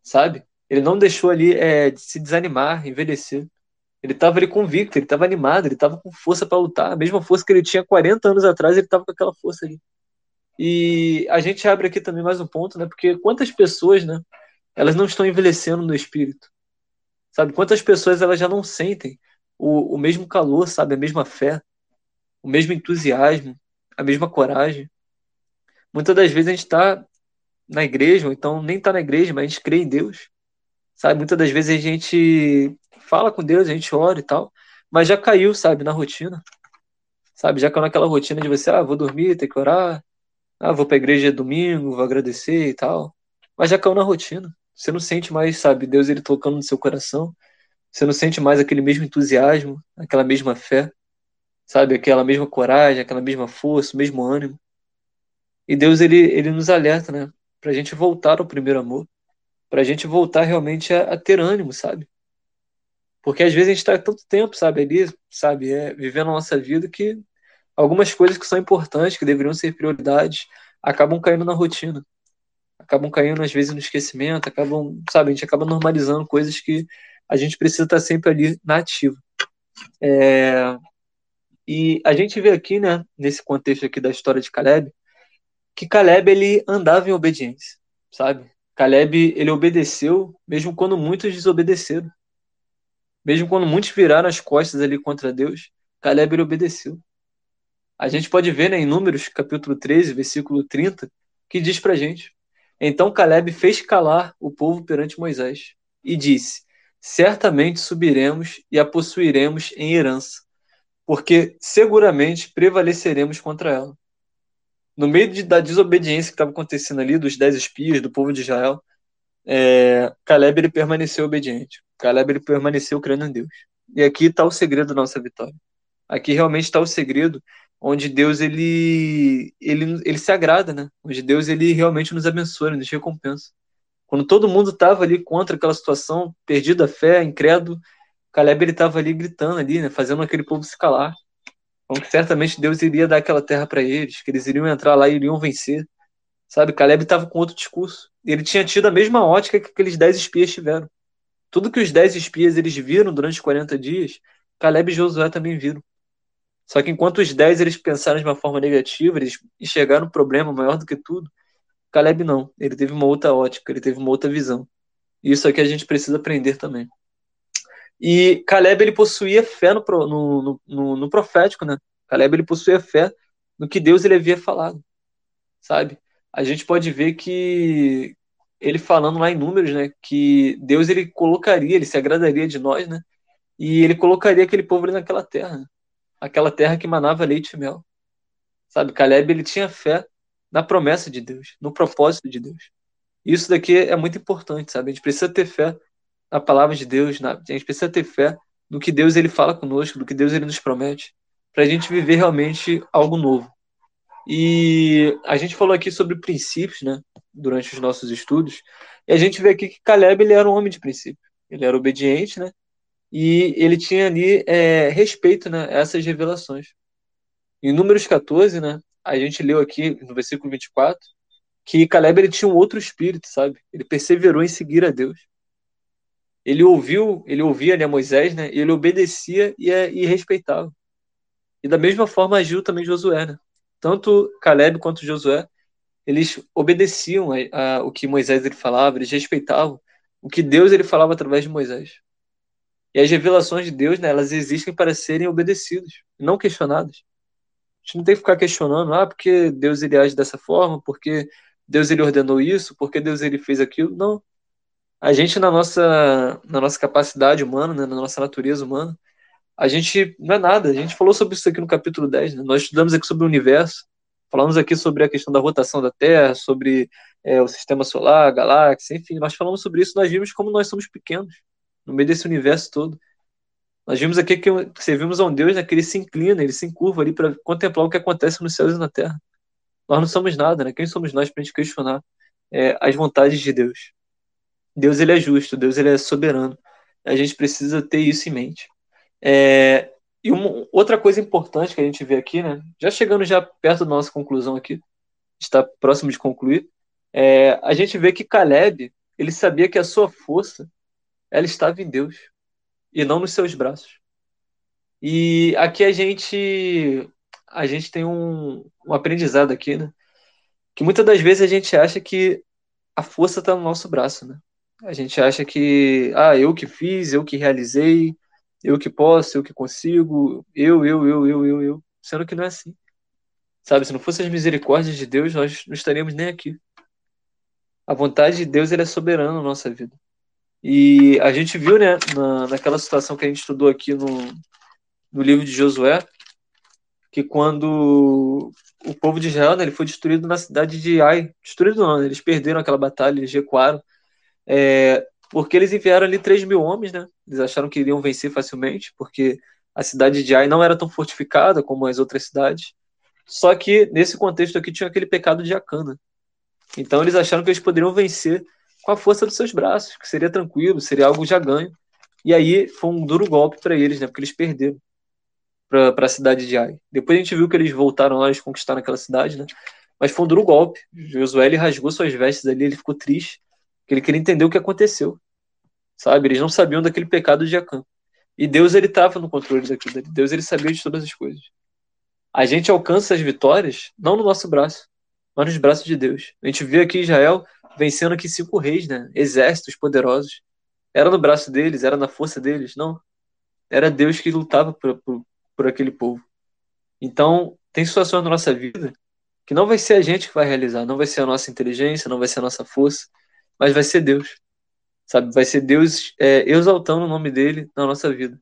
sabe? Ele não deixou ali é, de se desanimar, envelhecer. Ele estava ali convicto, ele estava animado, ele estava com força para lutar, a mesma força que ele tinha 40 anos atrás, ele estava com aquela força ali. E a gente abre aqui também mais um ponto, né? Porque quantas pessoas, né? Elas não estão envelhecendo no espírito, sabe? Quantas pessoas elas já não sentem o, o mesmo calor, sabe? A mesma fé, o mesmo entusiasmo, a mesma coragem. Muitas das vezes a gente está na igreja, ou então nem está na igreja, mas a gente crê em Deus, sabe? Muitas das vezes a gente fala com Deus, a gente ora e tal, mas já caiu, sabe, na rotina, sabe? Já caiu naquela rotina de você, ah, vou dormir, ter que orar, ah, vou pra igreja domingo, vou agradecer e tal. Mas já caiu na rotina. Você não sente mais, sabe, Deus ele tocando no seu coração. Você não sente mais aquele mesmo entusiasmo, aquela mesma fé, sabe, aquela mesma coragem, aquela mesma força, o mesmo ânimo. E Deus ele, ele nos alerta, né, pra gente voltar ao primeiro amor, pra gente voltar realmente a, a ter ânimo, sabe? Porque às vezes a gente está tanto tempo, sabe, ali, sabe, é, vivendo a nossa vida que algumas coisas que são importantes, que deveriam ser prioridades, acabam caindo na rotina. Acabam caindo, às vezes, no esquecimento, acabam, sabe, a gente acaba normalizando coisas que a gente precisa estar sempre ali na ativa. É... E a gente vê aqui, né, nesse contexto aqui da história de Caleb, que Caleb, ele andava em obediência, sabe? Caleb, ele obedeceu, mesmo quando muitos desobedeceram. Mesmo quando muitos viraram as costas ali contra Deus, Caleb, ele obedeceu. A gente pode ver né, em Números, capítulo 13, versículo 30, que diz pra gente: Então Caleb fez calar o povo perante Moisés e disse: Certamente subiremos e a possuiremos em herança, porque seguramente prevaleceremos contra ela. No meio de, da desobediência que estava acontecendo ali, dos dez espias, do povo de Israel, é, Caleb ele permaneceu obediente. Caleb ele permaneceu crendo em Deus. E aqui está o segredo da nossa vitória. Aqui realmente está o segredo onde Deus ele, ele, ele se agrada, né? Onde Deus ele realmente nos abençoa, nos recompensa. Quando todo mundo estava ali contra aquela situação, perdido a fé, incrédulo, Caleb ele estava ali gritando ali, né? Fazendo aquele povo se calar. Então certamente Deus iria dar aquela terra para eles, que eles iriam entrar lá e iriam vencer. Sabe? Caleb estava com outro discurso. Ele tinha tido a mesma ótica que aqueles dez espias tiveram. Tudo que os dez espias eles viram durante 40 dias, Caleb e Josué também viram. Só que enquanto os 10 eles pensaram de uma forma negativa, eles enxergaram um problema maior do que tudo, Caleb não. Ele teve uma outra ótica, ele teve uma outra visão. E isso aqui a gente precisa aprender também. E Caleb ele possuía fé no, no, no, no profético, né? Caleb ele possuía fé no que Deus ele havia falado, sabe? A gente pode ver que ele falando lá em números, né, que Deus ele colocaria, ele se agradaria de nós, né? E ele colocaria aquele povo ali naquela terra. Né? aquela terra que manava leite e mel. Sabe, Caleb ele tinha fé na promessa de Deus, no propósito de Deus. Isso daqui é muito importante, sabe? A gente precisa ter fé na palavra de Deus, na... a gente precisa ter fé no que Deus ele fala conosco, no que Deus ele nos promete, para a gente viver realmente algo novo. E a gente falou aqui sobre princípios, né, durante os nossos estudos, e a gente vê aqui que Caleb ele era um homem de princípio. Ele era obediente, né? e ele tinha ali é, respeito né, a essas revelações. Em Números 14, né, a gente leu aqui no versículo 24 que Caleb ele tinha um outro espírito, sabe? Ele perseverou em seguir a Deus. ele ouviu, ele ouvia né, Moisés, né? Ele obedecia e, é, e respeitava. E da mesma forma agiu também Josué, né? Tanto Caleb quanto Josué, eles obedeciam a, a, o que Moisés ele falava, eles respeitavam o que Deus ele falava através de Moisés. E as revelações de Deus, né, elas existem para serem obedecidas, não questionadas. A gente não tem que ficar questionando, ah, porque Deus ele age dessa forma, porque Deus ele ordenou isso, porque Deus ele fez aquilo. Não. A gente na nossa na nossa capacidade humana, né, na nossa natureza humana, a gente não é nada. A gente falou sobre isso aqui no capítulo 10, né? Nós estudamos aqui sobre o universo, falamos aqui sobre a questão da rotação da Terra, sobre é, o sistema solar, a galáxia, enfim, nós falamos sobre isso, nós vimos como nós somos pequenos no meio desse universo todo. Nós vimos aqui que servimos a um Deus né, que ele se inclina, ele se encurva ali para contemplar o que acontece nos céus e na terra. Nós não somos nada, né? Quem somos nós para a gente questionar é, as vontades de Deus? Deus ele é justo, Deus ele é soberano. A gente precisa ter isso em mente. É, e uma, outra coisa importante que a gente vê aqui, né? Já chegando já perto da nossa conclusão aqui, está próximo de concluir, é, a gente vê que Caleb ele sabia que a sua força ela estava em Deus e não nos seus braços. E aqui a gente a gente tem um, um aprendizado aqui, né? Que muitas das vezes a gente acha que a força está no nosso braço, né? A gente acha que, ah, eu que fiz, eu que realizei, eu que posso, eu que consigo, eu, eu, eu, eu, eu, eu, sendo que não é assim. Sabe, se não fosse as misericórdias de Deus, nós não estaríamos nem aqui. A vontade de Deus é soberana na nossa vida. E a gente viu, né, na, naquela situação que a gente estudou aqui no, no livro de Josué, que quando o povo de Israel né, ele foi destruído na cidade de Ai, destruído não, eles perderam aquela batalha, eles recuaram, é, porque eles enviaram ali 3 mil homens, né? Eles acharam que iriam vencer facilmente, porque a cidade de Ai não era tão fortificada como as outras cidades. Só que nesse contexto aqui tinha aquele pecado de Acana. Então eles acharam que eles poderiam vencer com a força dos seus braços, que seria tranquilo, seria algo já ganho. E aí foi um duro golpe para eles, né? Porque eles perderam para a cidade de Ai. Depois a gente viu que eles voltaram lá, eles conquistaram aquela cidade, né? Mas foi um duro golpe. Josué ele rasgou suas vestes ali, ele ficou triste, porque ele queria entender o que aconteceu. Sabe? Eles não sabiam daquele pecado de Acã. E Deus ele estava no controle daquilo. Deus ele sabia de todas as coisas. A gente alcança as vitórias não no nosso braço, mas nos braços de Deus. A gente vê aqui Israel vencendo aqui cinco reis, né? Exércitos poderosos. Era no braço deles, era na força deles, não. Era Deus que lutava por, por, por aquele povo. Então, tem situações na nossa vida que não vai ser a gente que vai realizar, não vai ser a nossa inteligência, não vai ser a nossa força, mas vai ser Deus. Sabe? Vai ser Deus é, exaltando o nome dele na nossa vida.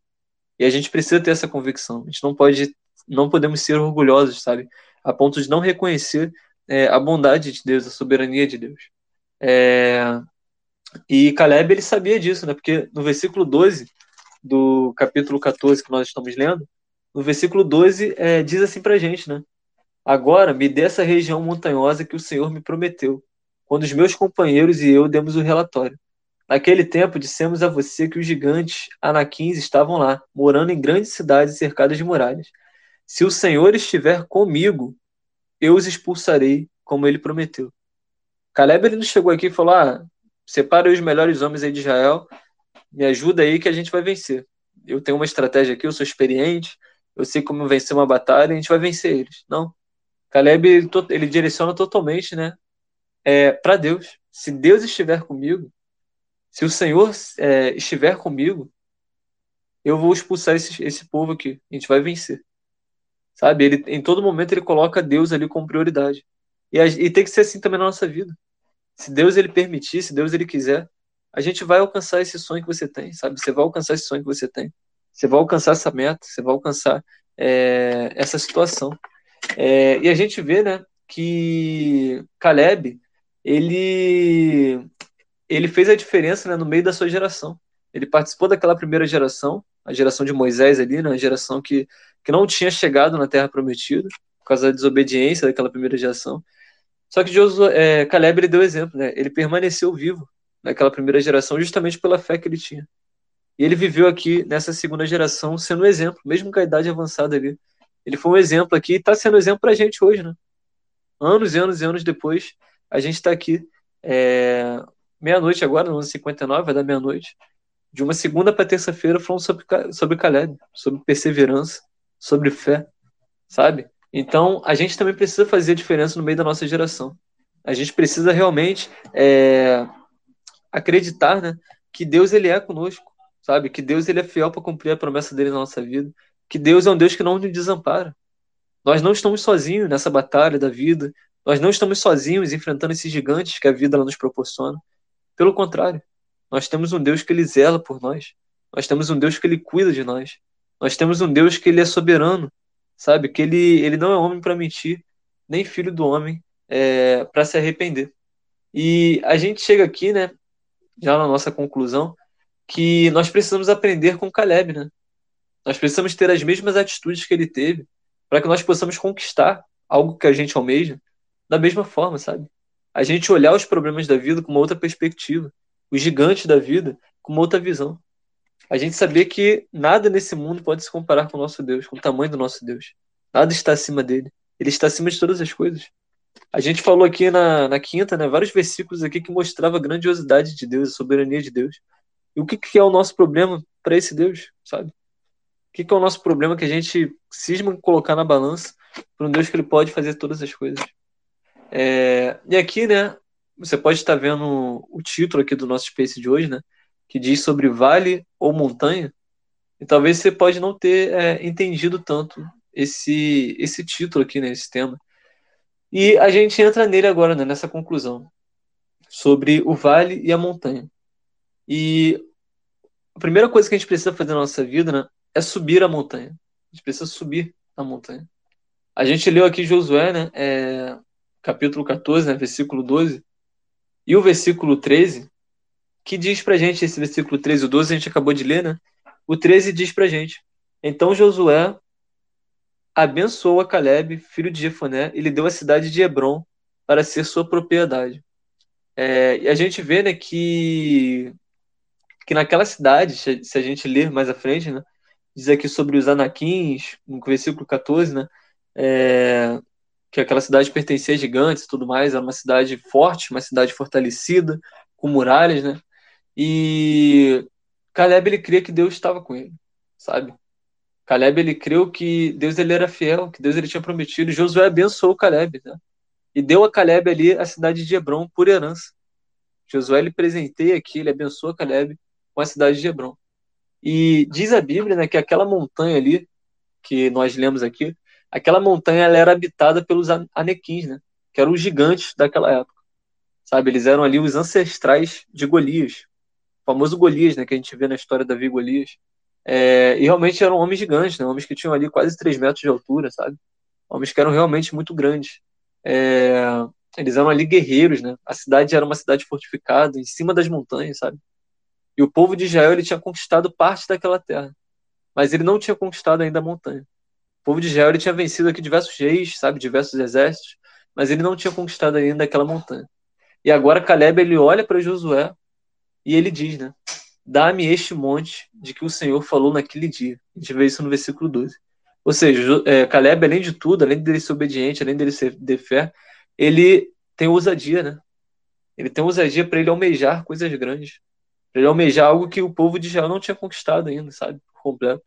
E a gente precisa ter essa convicção. A gente não pode, não podemos ser orgulhosos, sabe? A ponto de não reconhecer é, a bondade de Deus, a soberania de Deus. É, e Caleb ele sabia disso, né? Porque no versículo 12 do capítulo 14 que nós estamos lendo, no versículo 12, é, diz assim pra gente, né? Agora me dê essa região montanhosa que o Senhor me prometeu, quando os meus companheiros e eu demos o relatório. Naquele tempo dissemos a você que os gigantes anaquins estavam lá, morando em grandes cidades cercadas de muralhas. Se o Senhor estiver comigo, eu os expulsarei, como ele prometeu. Caleb ele não chegou aqui e falou: ah, separa os melhores homens aí de Israel, me ajuda aí que a gente vai vencer. Eu tenho uma estratégia aqui, eu sou experiente, eu sei como vencer uma batalha, a gente vai vencer eles. Não. Caleb, ele, ele direciona totalmente, né, é, para Deus. Se Deus estiver comigo, se o Senhor é, estiver comigo, eu vou expulsar esse, esse povo aqui. A gente vai vencer. Sabe? Ele, em todo momento ele coloca Deus ali como prioridade. E, a, e tem que ser assim também na nossa vida. Se Deus ele permitir, se Deus ele quiser, a gente vai alcançar esse sonho que você tem, sabe? Você vai alcançar esse sonho que você tem. Você vai alcançar essa meta, você vai alcançar é, essa situação. É, e a gente vê, né, que Caleb, ele, ele fez a diferença né, no meio da sua geração. Ele participou daquela primeira geração, a geração de Moisés ali, né, a geração que, que não tinha chegado na Terra Prometida, por causa da desobediência daquela primeira geração. Só que Josué, é, Caleb ele deu exemplo, né? Ele permaneceu vivo naquela primeira geração justamente pela fé que ele tinha. E ele viveu aqui nessa segunda geração sendo um exemplo, mesmo com a idade avançada ali. Ele foi um exemplo aqui e está sendo um exemplo para a gente hoje, né? Anos e anos e anos depois, a gente está aqui, é, meia-noite agora, no ano 59, vai dar meia-noite, de uma segunda para terça-feira falando sobre, sobre Caleb, sobre perseverança, sobre fé, sabe? Então, a gente também precisa fazer a diferença no meio da nossa geração. A gente precisa realmente é, acreditar né, que Deus ele é conosco, sabe? Que Deus ele é fiel para cumprir a promessa dele na nossa vida. Que Deus é um Deus que não nos desampara. Nós não estamos sozinhos nessa batalha da vida. Nós não estamos sozinhos enfrentando esses gigantes que a vida nos proporciona. Pelo contrário, nós temos um Deus que ele zela por nós. Nós temos um Deus que ele cuida de nós. Nós temos um Deus que ele é soberano, sabe? Que ele, ele não é homem para mentir, nem filho do homem é, para se arrepender. E a gente chega aqui, né, já na nossa conclusão, que nós precisamos aprender com Caleb, né? Nós precisamos ter as mesmas atitudes que ele teve para que nós possamos conquistar algo que a gente almeja da mesma forma, sabe? A gente olhar os problemas da vida com uma outra perspectiva, os gigantes da vida com uma outra visão. A gente saber que nada nesse mundo pode se comparar com o nosso Deus, com o tamanho do nosso Deus. Nada está acima dele. Ele está acima de todas as coisas. A gente falou aqui na, na quinta, né, vários versículos aqui que mostrava a grandiosidade de Deus, a soberania de Deus. E o que, que é o nosso problema para esse Deus, sabe? O que, que é o nosso problema que a gente cisma colocar na balança para um Deus que ele pode fazer todas as coisas? É, e aqui, né, você pode estar vendo o título aqui do nosso Space de hoje, né, que diz sobre vale ou montanha. E talvez você pode não ter é, entendido tanto esse, esse título aqui, né, esse tema. E a gente entra nele agora, né, nessa conclusão, sobre o vale e a montanha. E a primeira coisa que a gente precisa fazer na nossa vida né, é subir a montanha. A gente precisa subir a montanha. A gente leu aqui Josué, né, é, capítulo 14, né, versículo 12, e o versículo 13, que diz pra gente, esse versículo 13 e 12 a gente acabou de ler, né? O 13 diz pra gente: Então Josué abençoou a Caleb, filho de Jefoné, e lhe deu a cidade de Hebron para ser sua propriedade. É, e a gente vê né, que, que naquela cidade, se a gente ler mais à frente, né, diz aqui sobre os anaquins, no versículo 14, né, é, que aquela cidade pertencia a gigantes e tudo mais, era uma cidade forte, uma cidade fortalecida, com muralhas, né? E Caleb ele cria que Deus estava com ele, sabe? Caleb ele creu que Deus ele era fiel, que Deus ele tinha prometido. Josué abençoou Caleb, né? E deu a Caleb ali a cidade de Hebron por herança. Josué ele presenteia aqui, ele abençoa Caleb com a cidade de Hebron. E diz a Bíblia, né, que aquela montanha ali que nós lemos aqui, aquela montanha ela era habitada pelos anequins, né? Que eram os gigantes daquela época. Sabe, eles eram ali os ancestrais de Golias. O famoso Golias, né, que a gente vê na história da Davi Golias. É, e realmente eram homens gigantes, né? homens que tinham ali quase 3 metros de altura, sabe? Homens que eram realmente muito grandes. É, eles eram ali guerreiros, né? A cidade era uma cidade fortificada, em cima das montanhas, sabe? E o povo de Israel ele tinha conquistado parte daquela terra, mas ele não tinha conquistado ainda a montanha. Povo de Israel tinha vencido aqui diversos reis, sabe, diversos exércitos, mas ele não tinha conquistado ainda aquela montanha. E agora Caleb ele olha para Josué e ele diz, né? Dá-me este monte de que o Senhor falou naquele dia. A gente vê isso no versículo 12. Ou seja, é, Caleb, além de tudo, além dele ser obediente, além dele ser de fé, ele tem ousadia, né? Ele tem ousadia para ele almejar coisas grandes. Para ele almejar algo que o povo de Israel não tinha conquistado ainda, sabe? Por completo.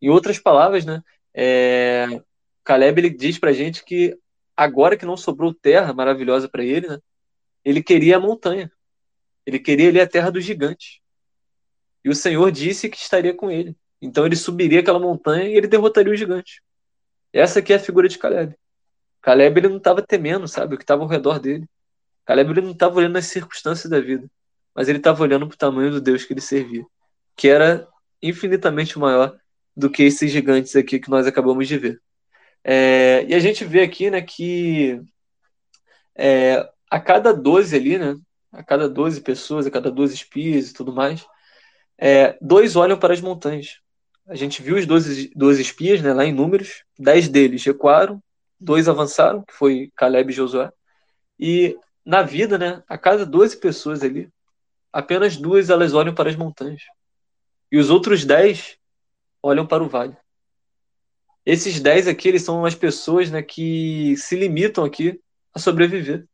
Em outras palavras, né? É, Caleb ele diz pra gente que agora que não sobrou terra maravilhosa para ele, né? Ele queria a montanha. Ele queria ali a terra dos gigantes. E o Senhor disse que estaria com ele. Então ele subiria aquela montanha e ele derrotaria o gigante. Essa aqui é a figura de Caleb. Caleb ele não estava temendo, sabe, o que estava ao redor dele. Caleb ele não estava olhando as circunstâncias da vida, mas ele estava olhando para o tamanho do Deus que ele servia, que era infinitamente maior do que esses gigantes aqui que nós acabamos de ver. É, e a gente vê aqui, né, que é, a cada 12 ali, né, a cada 12 pessoas, a cada 12 espias e tudo mais, é, dois olham para as montanhas. A gente viu os 12, 12 espias né, lá em números, dez deles recuaram, dois avançaram, que foi Caleb e Josué. E na vida, né, a cada 12 pessoas ali, apenas duas elas olham para as montanhas. E os outros dez olham para o vale. Esses dez aqui, eles são as pessoas né, que se limitam aqui a sobreviver.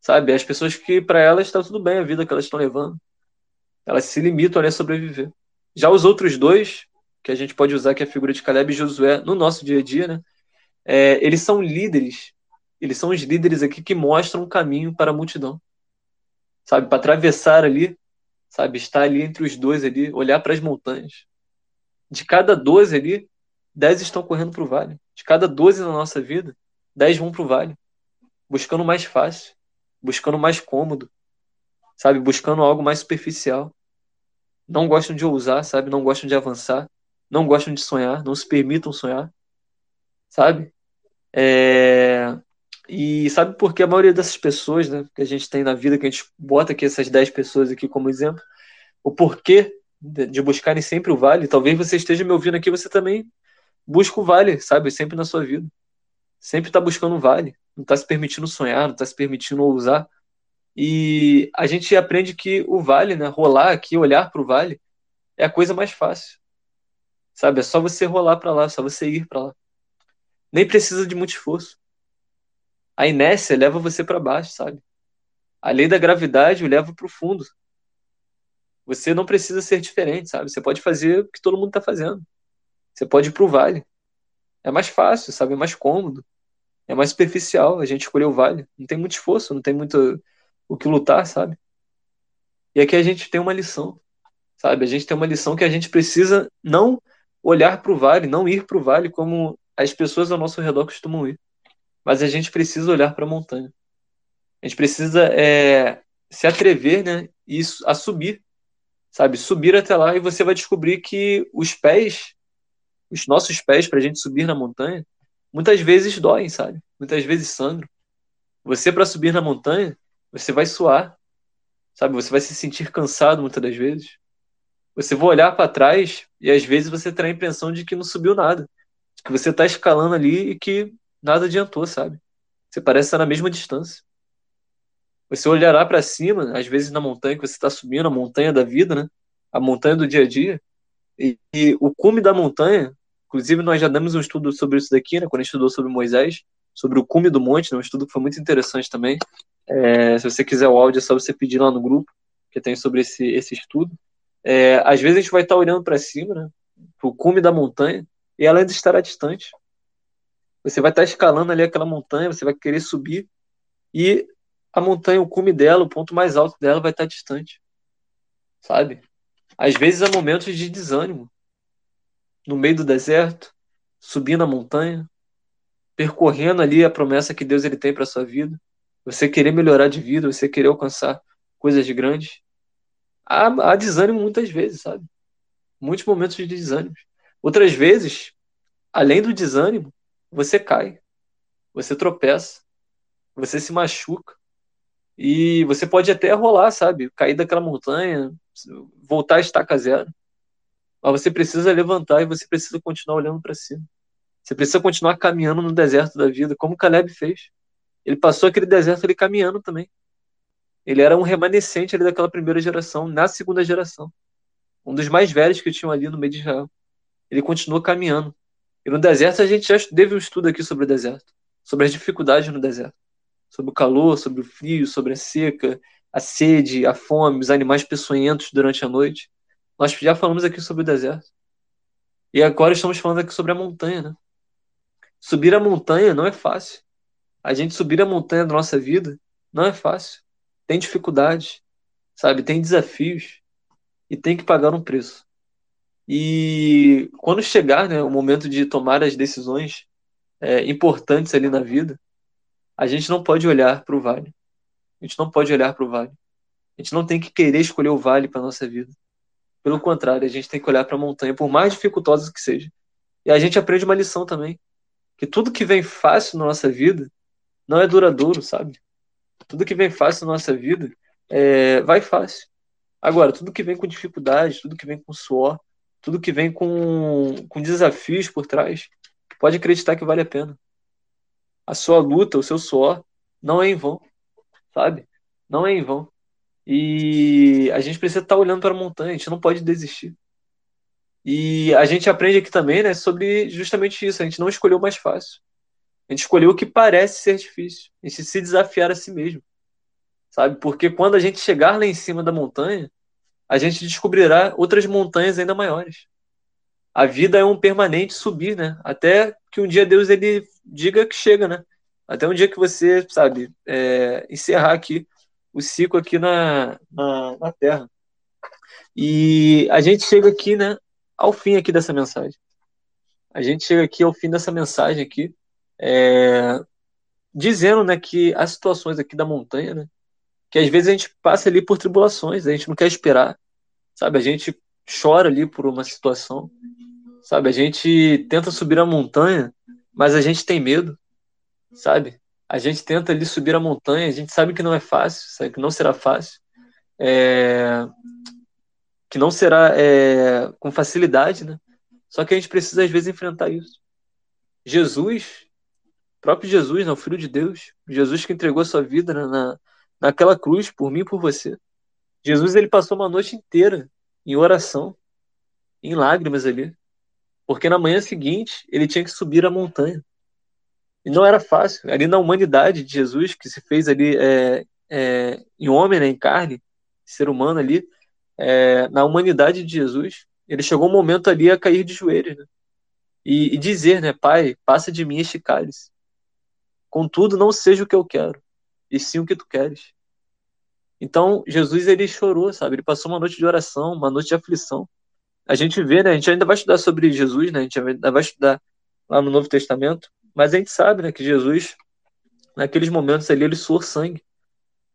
Sabe? As pessoas que, para elas, está tudo bem a vida que elas estão levando Elas se limitam ali a sobreviver. Já os outros dois, que a gente pode usar que é a figura de Caleb e Josué no nosso dia a dia, né? É, eles são líderes. Eles são os líderes aqui que mostram um caminho para a multidão. Sabe, para atravessar ali, sabe, estar ali entre os dois ali, olhar para as montanhas. De cada 12 ali, 10 estão correndo para o vale. De cada 12 na nossa vida, 10 vão para o vale. Buscando mais fácil, buscando mais cômodo, sabe? Buscando algo mais superficial. Não gostam de ousar, sabe? Não gostam de avançar. Não gostam de sonhar, não se permitam sonhar, sabe? É... E sabe por que a maioria dessas pessoas, né, que a gente tem na vida, que a gente bota aqui essas 10 pessoas aqui como exemplo, o porquê de buscarem sempre o vale, talvez você esteja me ouvindo aqui, você também busca o vale, sabe? Sempre na sua vida. Sempre está buscando o vale. Não está se permitindo sonhar, não está se permitindo ousar. E a gente aprende que o vale, né, rolar aqui, olhar para o vale, é a coisa mais fácil. Sabe? É só você rolar para lá, é só você ir para lá. Nem precisa de muito esforço. A inércia leva você para baixo, sabe? A lei da gravidade o leva para o fundo. Você não precisa ser diferente, sabe? Você pode fazer o que todo mundo está fazendo. Você pode ir para o vale. É mais fácil, sabe? É mais cômodo. É mais superficial. A gente escolheu o vale. Não tem muito esforço, não tem muito o que lutar, sabe? E aqui a gente tem uma lição, sabe? A gente tem uma lição que a gente precisa não olhar para o vale, não ir para o vale como as pessoas ao nosso redor costumam ir, mas a gente precisa olhar para a montanha. A gente precisa é, se atrever, né, e a subir, sabe? Subir até lá e você vai descobrir que os pés, os nossos pés para a gente subir na montanha, muitas vezes doem, sabe? Muitas vezes sangram. Você para subir na montanha, você vai suar, sabe? Você vai se sentir cansado muitas das vezes. Você vai olhar para trás e às vezes você terá a impressão de que não subiu nada, que você está escalando ali e que nada adiantou, sabe? Você parece estar na mesma distância. Você olhará para cima, às vezes na montanha que você está subindo, a montanha da vida, né? A montanha do dia a dia. E, e, o cume da montanha, inclusive nós já demos um estudo sobre isso daqui, né? Quando a gente estudou sobre Moisés, sobre o cume do monte, né? um estudo que foi muito interessante também. É, se você quiser o áudio, é só você pedir lá no grupo, que tem sobre esse, esse estudo. É, às vezes a gente vai estar olhando para cima, né, para o cume da montanha, e ela ainda estará distante. Você vai estar escalando ali aquela montanha, você vai querer subir, e a montanha, o cume dela, o ponto mais alto dela vai estar distante. Sabe? Às vezes há momentos de desânimo. No meio do deserto, subindo a montanha, percorrendo ali a promessa que Deus ele tem para sua vida você querer melhorar de vida, você querer alcançar coisas grandes, há, há desânimo muitas vezes, sabe? Muitos momentos de desânimo. Outras vezes, além do desânimo, você cai, você tropeça, você se machuca e você pode até rolar, sabe? Cair daquela montanha, voltar a estaca zero. Mas você precisa levantar e você precisa continuar olhando para cima. Você precisa continuar caminhando no deserto da vida, como Caleb fez. Ele passou aquele deserto ali caminhando também. Ele era um remanescente ali daquela primeira geração, na segunda geração. Um dos mais velhos que tinham ali no meio de Israel. Ele continuou caminhando. E no deserto a gente já teve um estudo aqui sobre o deserto, sobre as dificuldades no deserto, sobre o calor, sobre o frio, sobre a seca, a sede, a fome, os animais peçonhentos durante a noite. Nós já falamos aqui sobre o deserto. E agora estamos falando aqui sobre a montanha, né? Subir a montanha não é fácil. A gente subir a montanha da nossa vida não é fácil. Tem dificuldades, sabe? Tem desafios e tem que pagar um preço. E quando chegar né, o momento de tomar as decisões é, importantes ali na vida, a gente não pode olhar para o vale. A gente não pode olhar para o vale. A gente não tem que querer escolher o vale para nossa vida. Pelo contrário, a gente tem que olhar para a montanha, por mais dificultosa que seja. E a gente aprende uma lição também, que tudo que vem fácil na nossa vida não é duradouro, sabe? Tudo que vem fácil na nossa vida é, vai fácil. Agora, tudo que vem com dificuldade, tudo que vem com suor, tudo que vem com, com desafios por trás, pode acreditar que vale a pena. A sua luta, o seu suor, não é em vão, sabe? Não é em vão. E a gente precisa estar olhando para a montanha, a gente não pode desistir. E a gente aprende aqui também, né, sobre justamente isso. A gente não escolheu o mais fácil. A gente escolheu o que parece ser difícil. A gente se desafiar a si mesmo. Sabe? Porque quando a gente chegar lá em cima da montanha, a gente descobrirá outras montanhas ainda maiores. A vida é um permanente subir, né? Até que um dia Deus ele diga que chega, né? Até um dia que você, sabe, é, encerrar aqui o ciclo aqui na, na, na Terra. E a gente chega aqui, né, ao fim aqui dessa mensagem. A gente chega aqui ao fim dessa mensagem aqui, é, dizendo, né, que as situações aqui da montanha, né, que às vezes a gente passa ali por tribulações, a gente não quer esperar, sabe? A gente chora ali por uma situação, sabe? A gente tenta subir a montanha, mas a gente tem medo, sabe? A gente tenta ali subir a montanha, a gente sabe que não é fácil, sabe que não será fácil, é... que não será é... com facilidade, né? Só que a gente precisa às vezes enfrentar isso. Jesus, próprio Jesus, né, o Filho de Deus, Jesus que entregou a sua vida na, naquela cruz por mim e por você. Jesus ele passou uma noite inteira em oração, em lágrimas ali, porque na manhã seguinte ele tinha que subir a montanha. E não era fácil. Ali na humanidade de Jesus, que se fez ali é, é, em homem, né, em carne, ser humano ali, é, na humanidade de Jesus, ele chegou um momento ali a cair de joelhos, né? E, e dizer, né, Pai, passa de mim este cálice. Contudo, não seja o que eu quero, e sim o que tu queres. Então, Jesus ele chorou, sabe? Ele passou uma noite de oração, uma noite de aflição. A gente vê, né? A gente ainda vai estudar sobre Jesus, né? A gente ainda vai estudar lá no Novo Testamento, mas a gente sabe, né, que Jesus naqueles momentos ali ele suou sangue.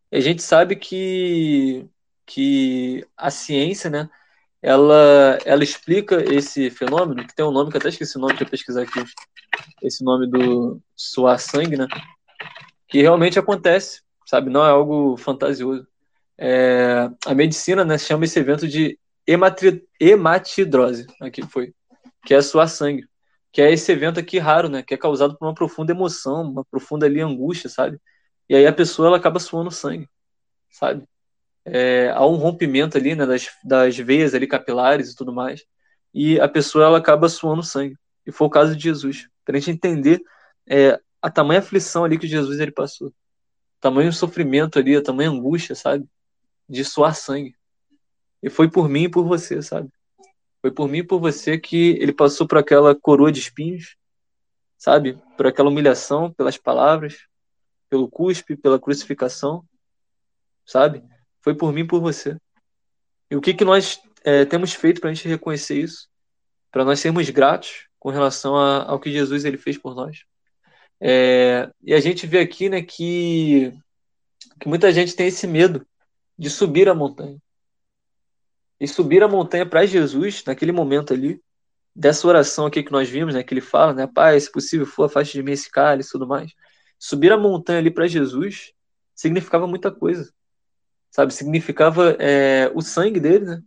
E a gente sabe que que a ciência, né, ela ela explica esse fenômeno, que tem um nome que eu até esqueci o nome, para pesquisar aqui. Esse nome do suar sangue, né? Que realmente acontece, sabe? Não é algo fantasioso. É, a medicina né, chama esse evento de hematri, hematidrose, aqui foi, que é suar sangue, que é esse evento aqui raro, né, que é causado por uma profunda emoção, uma profunda ali angústia, sabe? E aí a pessoa ela acaba suando sangue, sabe? É, há um rompimento ali, né, das, das veias ali capilares e tudo mais, e a pessoa ela acaba suando sangue. E foi o caso de Jesus, para a gente entender é, a tamanha aflição ali que Jesus ele passou, tamanho sofrimento ali, a tamanha angústia, sabe? de suar sangue. E foi por mim e por você, sabe? Foi por mim e por você que ele passou por aquela coroa de espinhos, sabe? Por aquela humilhação, pelas palavras, pelo cuspe, pela crucificação, sabe? Foi por mim e por você. E o que, que nós é, temos feito para a gente reconhecer isso? Para nós sermos gratos com relação a, ao que Jesus ele fez por nós. É, e a gente vê aqui né, que, que muita gente tem esse medo de subir a montanha. E subir a montanha para Jesus, naquele momento ali, dessa oração aqui que nós vimos, né, que ele fala, né, Pai, se possível for, afaste de mim esse cálice e tudo mais. Subir a montanha ali para Jesus significava muita coisa, sabe? Significava é, o sangue dele, né?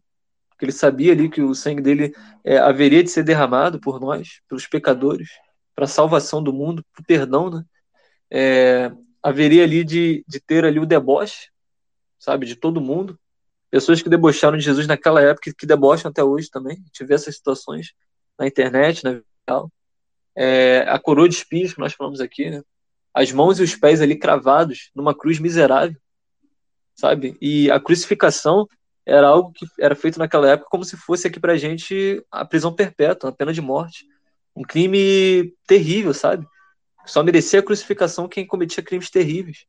Porque ele sabia ali que o sangue dele é, haveria de ser derramado por nós, pelos pecadores, para a salvação do mundo, para o perdão, né? É, haveria ali de, de ter ali o deboche, sabe, de todo mundo. Pessoas que debocharam de Jesus naquela época, que debocham até hoje também. A gente vê essas situações na internet, na vida é, A coroa de espinhos que nós falamos aqui, né? As mãos e os pés ali cravados numa cruz miserável, sabe? E a crucificação era algo que era feito naquela época como se fosse aqui pra gente a prisão perpétua, a pena de morte. Um crime terrível, sabe? Só merecia a crucificação quem cometia crimes terríveis.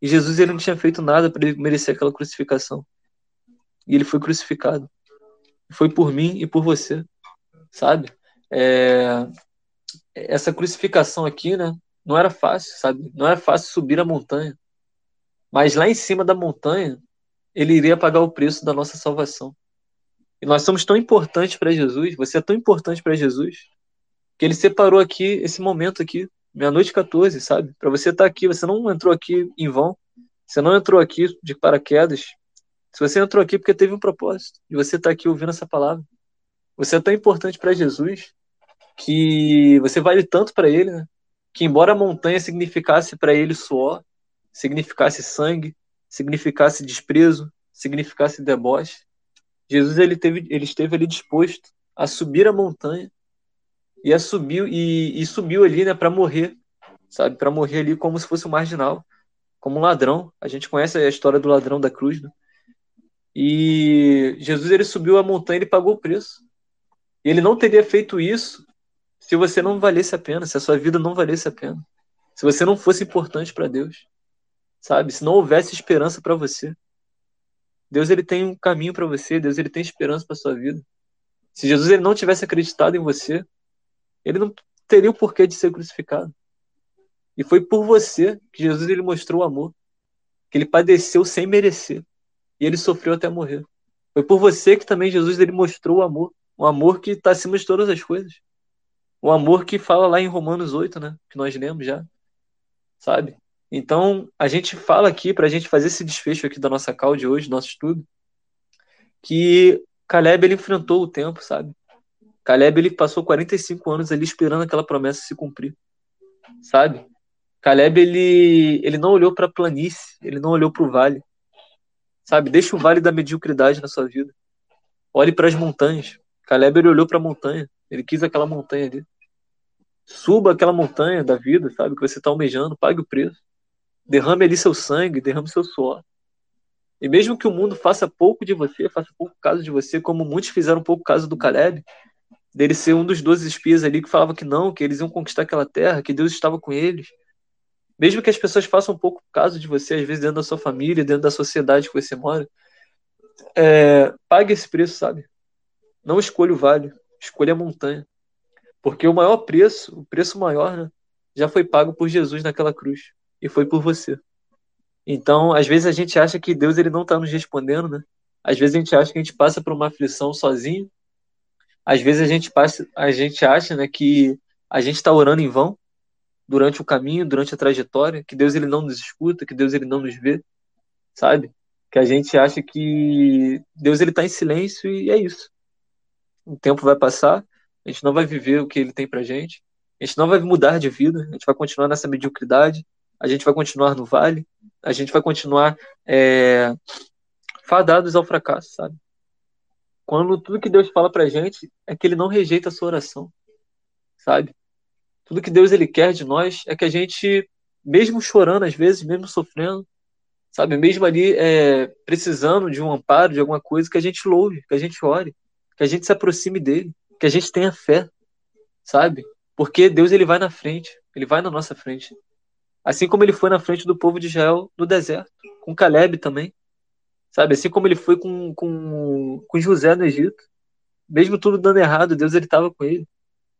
E Jesus ele não tinha feito nada para merecer aquela crucificação. E ele foi crucificado. Foi por mim e por você, sabe? É... Essa crucificação aqui, né? Não era fácil, sabe? Não era fácil subir a montanha. Mas lá em cima da montanha, ele iria pagar o preço da nossa salvação. E nós somos tão importantes para Jesus, você é tão importante para Jesus, que ele separou aqui esse momento aqui meia-noite 14, sabe? Para você estar tá aqui, você não entrou aqui em vão, você não entrou aqui de paraquedas. Se você entrou aqui porque teve um propósito, e você está aqui ouvindo essa palavra, você é tão importante para Jesus que você vale tanto para ele, né? Que embora a montanha significasse para ele suor, significasse sangue, significasse desprezo, significasse deboche, Jesus ele teve, ele esteve ali disposto a subir a montanha e subiu e, e subiu ali, né, para morrer, sabe, para morrer ali como se fosse um marginal, como um ladrão. A gente conhece a história do ladrão da cruz, né? E Jesus ele subiu a montanha e pagou o preço. Ele não teria feito isso se você não valesse a pena, se a sua vida não valesse a pena, se você não fosse importante para Deus, sabe? Se não houvesse esperança para você. Deus ele tem um caminho para você, Deus ele tem esperança para sua vida. Se Jesus ele não tivesse acreditado em você, ele não teria o porquê de ser crucificado. E foi por você que Jesus ele mostrou o amor, que ele padeceu sem merecer e ele sofreu até morrer. Foi por você que também Jesus ele mostrou o amor, um amor que está acima de todas as coisas. Um amor que fala lá em Romanos 8, né? Que nós lemos já. Sabe? Então, a gente fala aqui, para a gente fazer esse desfecho aqui da nossa call de hoje, nosso estudo, que Caleb ele enfrentou o tempo, sabe? Caleb ele passou 45 anos ali esperando aquela promessa se cumprir, sabe? Caleb ele, ele não olhou para a planície, ele não olhou para o vale, sabe? Deixa o vale da mediocridade na sua vida. Olhe para as montanhas. Caleb ele olhou para a montanha, ele quis aquela montanha ali. Suba aquela montanha da vida, sabe? Que você está almejando, pague o preço. Derrame ali seu sangue, derrame seu suor. E mesmo que o mundo faça pouco de você, faça pouco caso de você, como muitos fizeram pouco caso do Caleb, dele ser um dos doze espias ali que falava que não, que eles iam conquistar aquela terra, que Deus estava com eles. Mesmo que as pessoas façam um pouco caso de você, às vezes dentro da sua família, dentro da sociedade que você mora, é, pague esse preço, sabe? Não escolha o vale, escolha a montanha. Porque o maior preço, o preço maior, né, já foi pago por Jesus naquela cruz. E foi por você. Então, às vezes a gente acha que Deus ele não está nos respondendo, né? Às vezes a gente acha que a gente passa por uma aflição sozinho. Às vezes a gente passa, a gente acha, né, que a gente está orando em vão durante o caminho, durante a trajetória, que Deus ele não nos escuta, que Deus ele não nos vê, sabe? Que a gente acha que Deus ele está em silêncio e é isso. O tempo vai passar, a gente não vai viver o que ele tem pra gente, a gente não vai mudar de vida, a gente vai continuar nessa mediocridade, a gente vai continuar no vale, a gente vai continuar é, fadados ao fracasso, sabe? Quando tudo que Deus fala pra gente é que ele não rejeita a sua oração, sabe? Tudo que Deus ele quer de nós é que a gente, mesmo chorando às vezes, mesmo sofrendo, sabe, mesmo ali é, precisando de um amparo, de alguma coisa, que a gente louve, que a gente ore, que a gente se aproxime dele, que a gente tenha fé, sabe? Porque Deus ele vai na frente, ele vai na nossa frente. Assim como ele foi na frente do povo de Israel no deserto, com Caleb também, sabe? Assim como ele foi com, com, com José no Egito. Mesmo tudo dando errado, Deus ele estava com ele.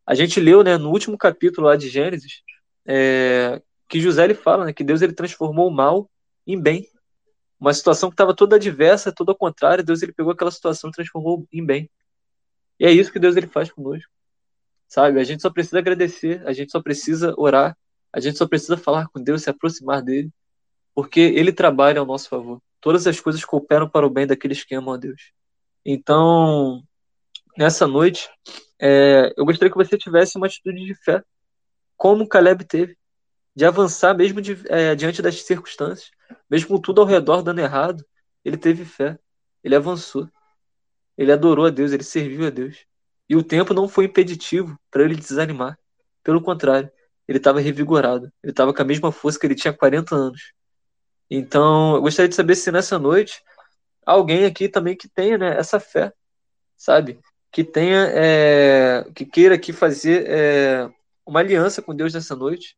A gente leu, né, no último capítulo lá de Gênesis, é, que José ele fala, né, que Deus ele transformou o mal em bem. Uma situação que estava toda adversa, toda ao contrário, Deus ele pegou aquela situação e transformou em bem. E é isso que Deus ele faz conosco. Sabe? A gente só precisa agradecer, a gente só precisa orar, a gente só precisa falar com Deus, se aproximar dele, porque ele trabalha ao nosso favor. Todas as coisas cooperam para o bem daqueles que amam a Deus. Então, nessa noite, é, eu gostaria que você tivesse uma atitude de fé, como Caleb teve, de avançar mesmo de, é, diante das circunstâncias, mesmo com tudo ao redor dando errado, ele teve fé, ele avançou, ele adorou a Deus, ele serviu a Deus. E o tempo não foi impeditivo para ele desanimar, pelo contrário, ele estava revigorado, ele estava com a mesma força que ele tinha 40 anos. Então, eu gostaria de saber se nessa noite alguém aqui também que tenha né, essa fé, sabe? Que tenha, é, que queira aqui fazer é, uma aliança com Deus nessa noite,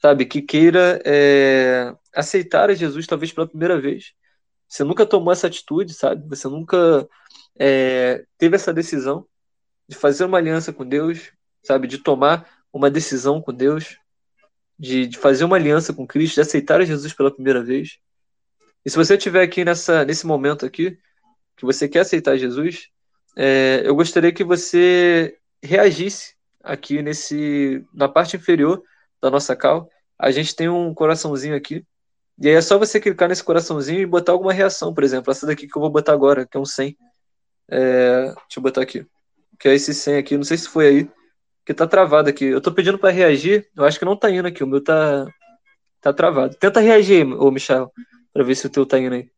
sabe? Que queira é, aceitar a Jesus talvez pela primeira vez. Você nunca tomou essa atitude, sabe? Você nunca é, teve essa decisão de fazer uma aliança com Deus, sabe? De tomar uma decisão com Deus, de, de fazer uma aliança com Cristo, de aceitar a Jesus pela primeira vez. E se você estiver aqui nessa, nesse momento aqui, que você quer aceitar Jesus, é, eu gostaria que você reagisse aqui nesse na parte inferior da nossa cal. A gente tem um coraçãozinho aqui. E aí é só você clicar nesse coraçãozinho e botar alguma reação, por exemplo. Essa daqui que eu vou botar agora, que é um 100. É, deixa eu botar aqui. Que é esse 100 aqui. Não sei se foi aí. Que tá travado aqui. Eu tô pedindo para reagir. Eu acho que não tá indo aqui. O meu tá, tá travado. Tenta reagir, ô Michel, para ver se o teu tá indo aí.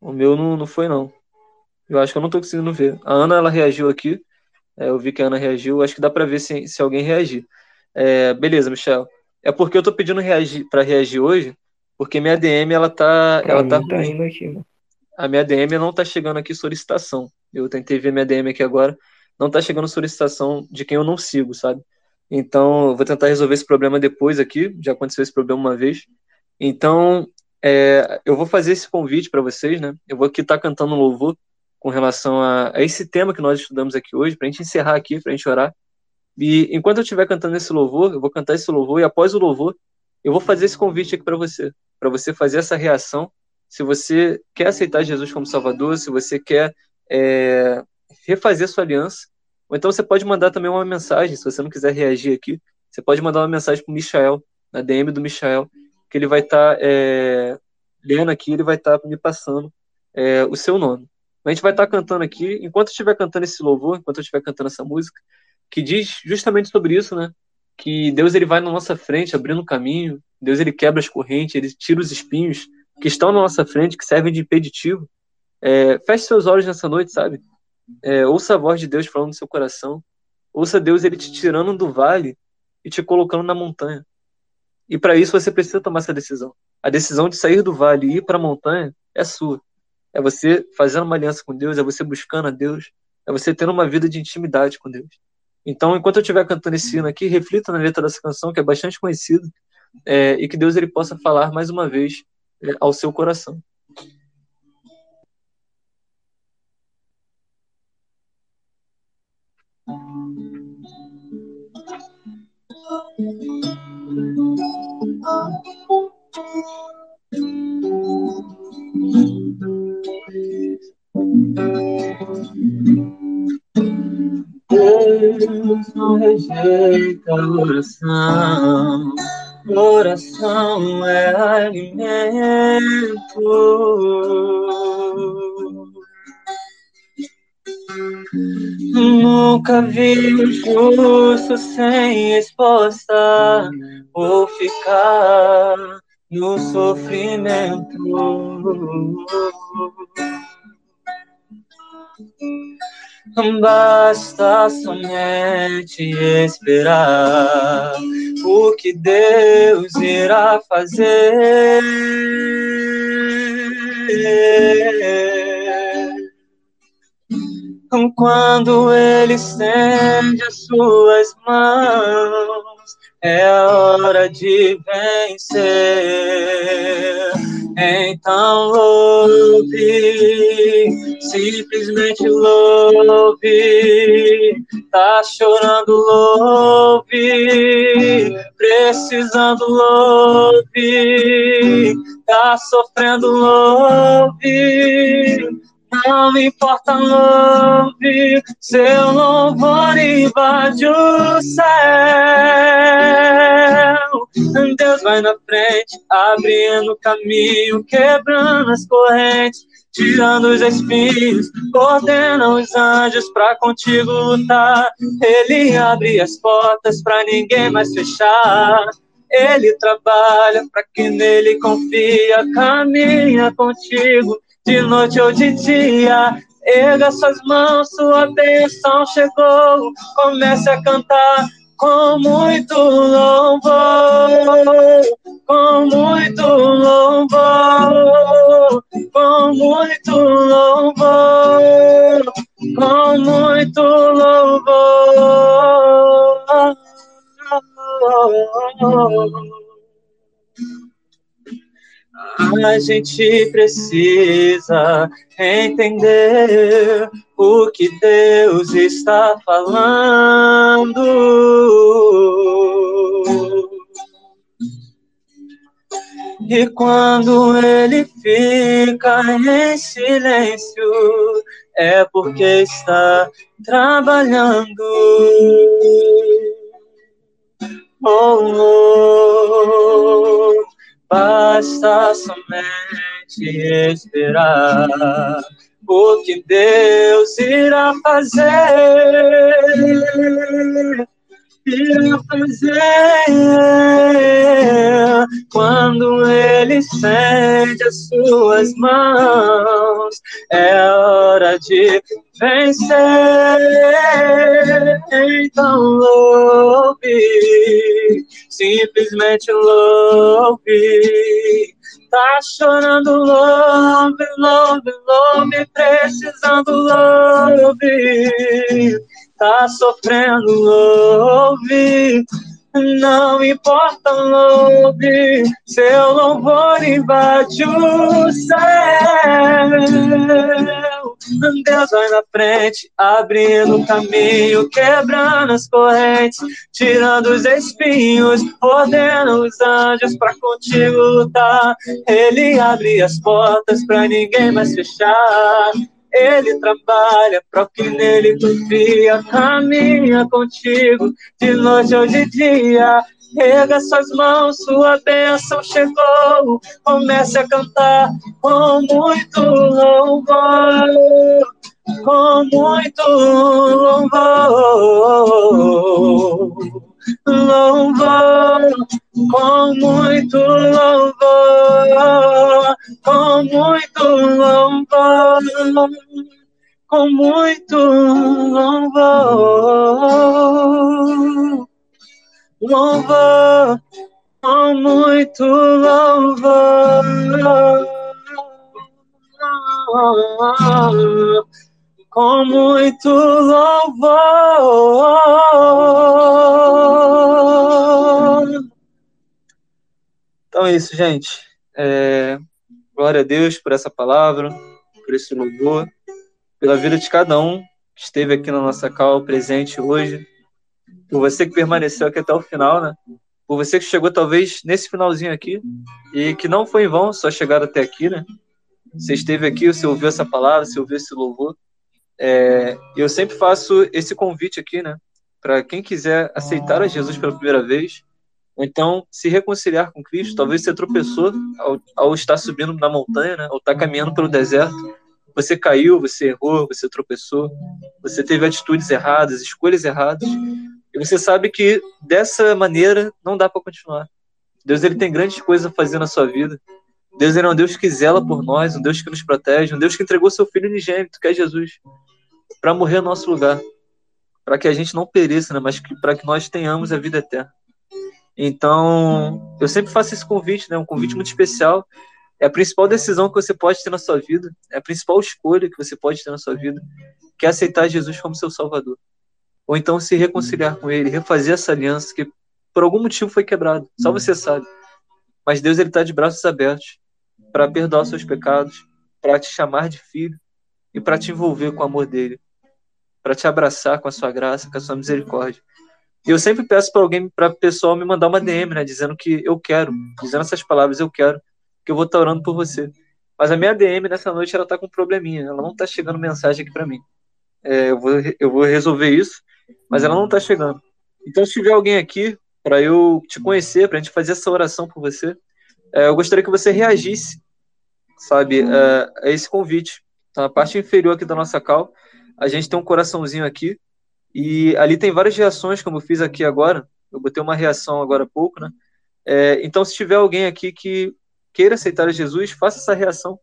O meu não, não foi, não. Eu acho que eu não tô conseguindo ver. A Ana, ela reagiu aqui. É, eu vi que a Ana reagiu. Acho que dá para ver se, se alguém reagir. É, beleza, Michel. É porque eu tô pedindo reagir, para reagir hoje, porque minha DM, ela tá. Pra ela tá, tá indo aqui, mano. a minha DM não está chegando aqui solicitação. Eu tentei ver minha DM aqui agora, não está chegando solicitação de quem eu não sigo, sabe? Então, eu vou tentar resolver esse problema depois aqui. Já aconteceu esse problema uma vez. Então, é, eu vou fazer esse convite para vocês, né? Eu vou aqui estar tá cantando um louvor com relação a, a, esse tema que nós estudamos aqui hoje, para a gente encerrar aqui, para a gente orar. E enquanto eu estiver cantando esse louvor, eu vou cantar esse louvor, e após o louvor, eu vou fazer esse convite aqui para você, para você fazer essa reação. Se você quer aceitar Jesus como Salvador, se você quer é, refazer sua aliança, ou então você pode mandar também uma mensagem, se você não quiser reagir aqui, você pode mandar uma mensagem para o Michael, na DM do Michael, que ele vai estar tá, é, lendo aqui, ele vai estar tá me passando é, o seu nome. A gente vai estar cantando aqui, enquanto eu estiver cantando esse louvor, enquanto eu estiver cantando essa música, que diz justamente sobre isso, né? Que Deus ele vai na nossa frente, abrindo o caminho, Deus ele quebra as correntes, ele tira os espinhos que estão na nossa frente, que servem de impeditivo. É, feche seus olhos nessa noite, sabe? É, ouça a voz de Deus falando no seu coração. Ouça Deus ele te tirando do vale e te colocando na montanha. E para isso você precisa tomar essa decisão. A decisão de sair do vale e ir para a montanha é sua. É você fazendo uma aliança com Deus, é você buscando a Deus, é você tendo uma vida de intimidade com Deus. Então, enquanto eu estiver cantando esse hino aqui, reflita na letra dessa canção, que é bastante conhecida, é, e que Deus ele possa falar mais uma vez é, ao seu coração. Deus não rejeita oração, oração é alimento. Nunca vi o justo sem exposta ou ficar no sofrimento. Basta somente esperar o que Deus irá fazer. Quando Ele estende as suas mãos, é hora de vencer. Então louve, simplesmente louve. Tá chorando, louve. Precisando, louve. Tá sofrendo, louve. Não importa, louve. Seu louvor invade o céu. Deus vai na frente, abrindo caminho, quebrando as correntes, tirando os espinhos, ordena os anjos para contigo lutar. Ele abre as portas para ninguém mais fechar. Ele trabalha para quem nele confia, caminha contigo de noite ou de dia. Erga suas mãos, sua bênção chegou. Comece a cantar com muito louvor, com muito louvor, com muito louvor, com muito louvor. A gente precisa entender o que Deus está falando. E quando ele fica em silêncio, é porque está trabalhando. Oh, oh, basta somente esperar o que Deus irá fazer. Irá fazer quando Ele estende as suas mãos. É hora de vencer. Então louve, simplesmente louve Tá chorando love, love, love, precisando love. Tá sofrendo love. Não importa onde seu louvor invade o céu. Deus vai na frente, abrindo caminho, quebrando as correntes, tirando os espinhos, ordena os anjos para contigo lutar. Ele abre as portas para ninguém mais fechar. Ele trabalha para o que nele confia, caminha contigo de noite ou de dia. Rega suas mãos, sua bênção chegou. Comece a cantar com muito louvor, com muito louvor, louvor, com muito louvor, com muito louvor, com muito louvor louvor, com muito louvor, com muito louvor. Então é isso, gente. É, glória a Deus por essa palavra, por esse louvor, pela vida de cada um que esteve aqui na nossa cal presente hoje por você que permaneceu aqui até o final, né? Por você que chegou talvez nesse finalzinho aqui e que não foi em vão só chegar até aqui, né? Você esteve aqui, você ouviu essa palavra, você ouviu esse louvor. É, eu sempre faço esse convite aqui, né? Para quem quiser aceitar a Jesus pela primeira vez, ou então se reconciliar com Cristo, talvez você tropeçou ao, ao estar subindo na montanha, né? Ou estar caminhando pelo deserto. Você caiu, você errou, você tropeçou, você teve atitudes erradas, escolhas erradas. E você sabe que dessa maneira não dá para continuar. Deus ele tem grandes coisas a fazer na sua vida. Deus ele é um Deus que zela por nós, um Deus que nos protege, um Deus que entregou seu filho unigênito, que é Jesus, para morrer no nosso lugar, para que a gente não pereça, né, mas para que nós tenhamos a vida eterna. Então, eu sempre faço esse convite, né, um convite muito especial. É a principal decisão que você pode ter na sua vida, é a principal escolha que você pode ter na sua vida, que é aceitar Jesus como seu Salvador ou então se reconciliar com ele, refazer essa aliança que por algum motivo foi quebrada. Só uhum. você sabe. Mas Deus ele está de braços abertos para perdoar os seus pecados, para te chamar de filho e para te envolver com o amor dele, para te abraçar com a sua graça, com a sua misericórdia. E eu sempre peço para alguém, para o pessoal me mandar uma DM, né, dizendo que eu quero, dizendo essas palavras, eu quero, que eu vou estar tá orando por você. Mas a minha DM nessa noite ela tá com um probleminha, ela não está chegando mensagem aqui para mim. É, eu, vou, eu vou resolver isso mas ela não está chegando. Então, se tiver alguém aqui para eu te conhecer, para a gente fazer essa oração por você, é, eu gostaria que você reagisse, sabe, é, a esse convite. Então, na parte inferior aqui da nossa cal, a gente tem um coraçãozinho aqui, e ali tem várias reações, como eu fiz aqui agora. Eu botei uma reação agora há pouco, né? É, então, se tiver alguém aqui que queira aceitar Jesus, faça essa reação,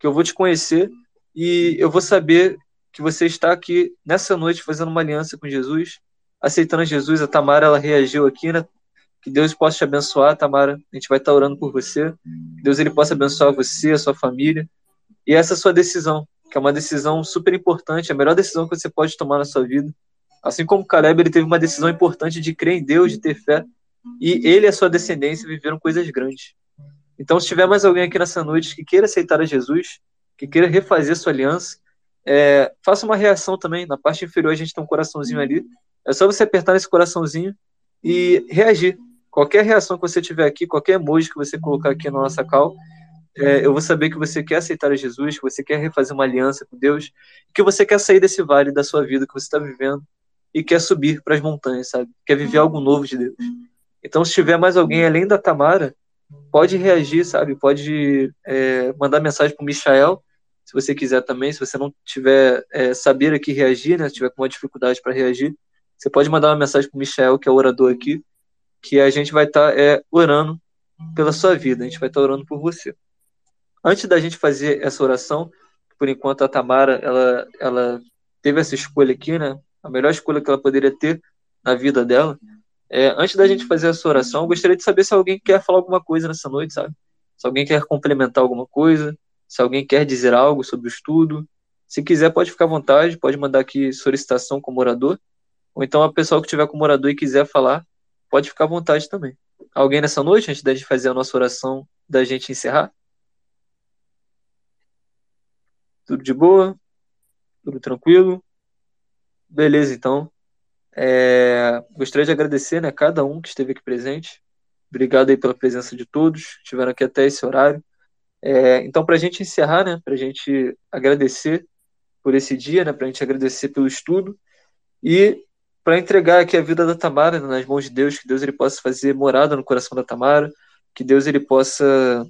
que eu vou te conhecer e eu vou saber que você está aqui nessa noite fazendo uma aliança com Jesus, aceitando Jesus. A Tamara, ela reagiu aqui, né? Que Deus possa te abençoar, Tamara. A gente vai estar orando por você. Que Deus ele possa abençoar você, a sua família. E essa é sua decisão, que é uma decisão super importante, a melhor decisão que você pode tomar na sua vida. Assim como Caleb, ele teve uma decisão importante de crer em Deus, de ter fé. E ele e a sua descendência viveram coisas grandes. Então, se tiver mais alguém aqui nessa noite que queira aceitar a Jesus, que queira refazer sua aliança, é, faça uma reação também. Na parte inferior a gente tem um coraçãozinho ali. É só você apertar nesse coraçãozinho e reagir. Qualquer reação que você tiver aqui, qualquer emoji que você colocar aqui na nossa cal, é, eu vou saber que você quer aceitar Jesus, que você quer refazer uma aliança com Deus, que você quer sair desse vale da sua vida que você está vivendo e quer subir para as montanhas, sabe? Quer viver algo novo de Deus. Então, se tiver mais alguém além da Tamara, pode reagir, sabe? Pode é, mandar mensagem para o Michael se você quiser também, se você não tiver é, saber aqui reagir, né, se tiver com uma dificuldade para reagir, você pode mandar uma mensagem para o Michel, que é o orador aqui, que a gente vai estar tá, é, orando pela sua vida, a gente vai estar tá orando por você. Antes da gente fazer essa oração, por enquanto a Tamara, ela, ela teve essa escolha aqui, né, a melhor escolha que ela poderia ter na vida dela, é, antes da gente fazer essa oração, eu gostaria de saber se alguém quer falar alguma coisa nessa noite, sabe? Se alguém quer complementar alguma coisa, se alguém quer dizer algo sobre o estudo, se quiser pode ficar à vontade, pode mandar aqui solicitação como orador, ou então a pessoa que tiver como orador e quiser falar, pode ficar à vontade também. Alguém nessa noite, antes da gente fazer a nossa oração, da gente encerrar? Tudo de boa? Tudo tranquilo? Beleza, então. É, gostaria de agradecer né, cada um que esteve aqui presente. Obrigado aí pela presença de todos, estiveram aqui até esse horário. É, então, para a gente encerrar, né, para a gente agradecer por esse dia, né, para a gente agradecer pelo estudo e para entregar aqui a vida da Tamara né, nas mãos de Deus, que Deus ele possa fazer morada no coração da Tamara, que Deus ele possa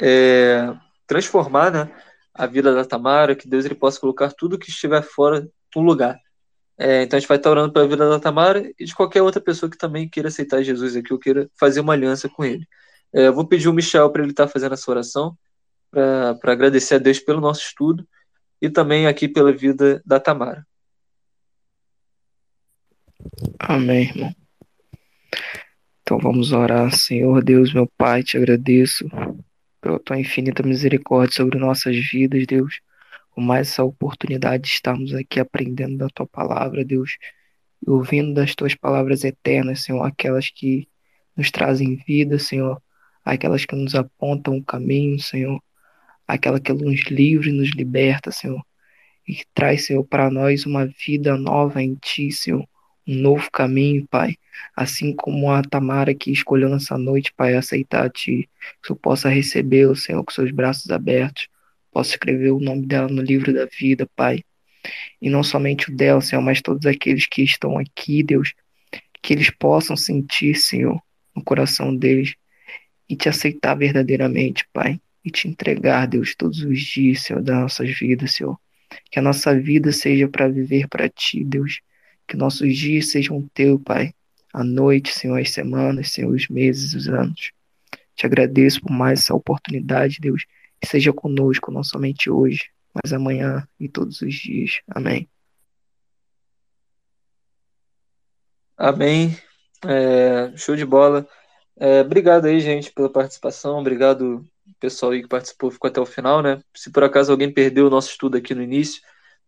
é, transformar né, a vida da Tamara, que Deus ele possa colocar tudo que estiver fora no lugar. É, então a gente vai estar orando pela vida da Tamara e de qualquer outra pessoa que também queira aceitar Jesus aqui ou queira fazer uma aliança com ele. É, vou pedir o Michel para ele estar fazendo essa oração, para agradecer a Deus pelo nosso estudo e também aqui pela vida da Tamara. Amém, irmão. Então vamos orar, Senhor Deus, meu Pai, te agradeço pela tua infinita misericórdia sobre nossas vidas, Deus com mais essa oportunidade de estarmos aqui aprendendo da tua palavra, Deus, e ouvindo das tuas palavras eternas, Senhor, aquelas que nos trazem vida, Senhor, aquelas que nos apontam o caminho, Senhor, aquela que nos livra e nos liberta, Senhor, e que traz, Senhor, para nós uma vida nova em Ti, Senhor, um novo caminho, Pai, assim como a Tamara que escolheu nessa noite, Pai, aceitar a Ti, que eu possa recebê-lo, Senhor, com seus braços abertos, possa escrever o nome dela no livro da vida, Pai. E não somente o dela, Senhor, mas todos aqueles que estão aqui, Deus, que eles possam sentir, Senhor, no coração deles e te aceitar verdadeiramente, Pai, e te entregar, Deus, todos os dias, Senhor, das nossas vidas, Senhor. Que a nossa vida seja para viver para Ti, Deus. Que nossos dias sejam Teu, Pai. A noite, Senhor, as semanas, Senhor, os meses, os anos. Te agradeço por mais essa oportunidade, Deus, que seja conosco, não somente hoje, mas amanhã e todos os dias. Amém. Amém. É, show de bola. É, obrigado aí, gente, pela participação. Obrigado, pessoal aí que participou, ficou até o final, né? Se por acaso alguém perdeu o nosso estudo aqui no início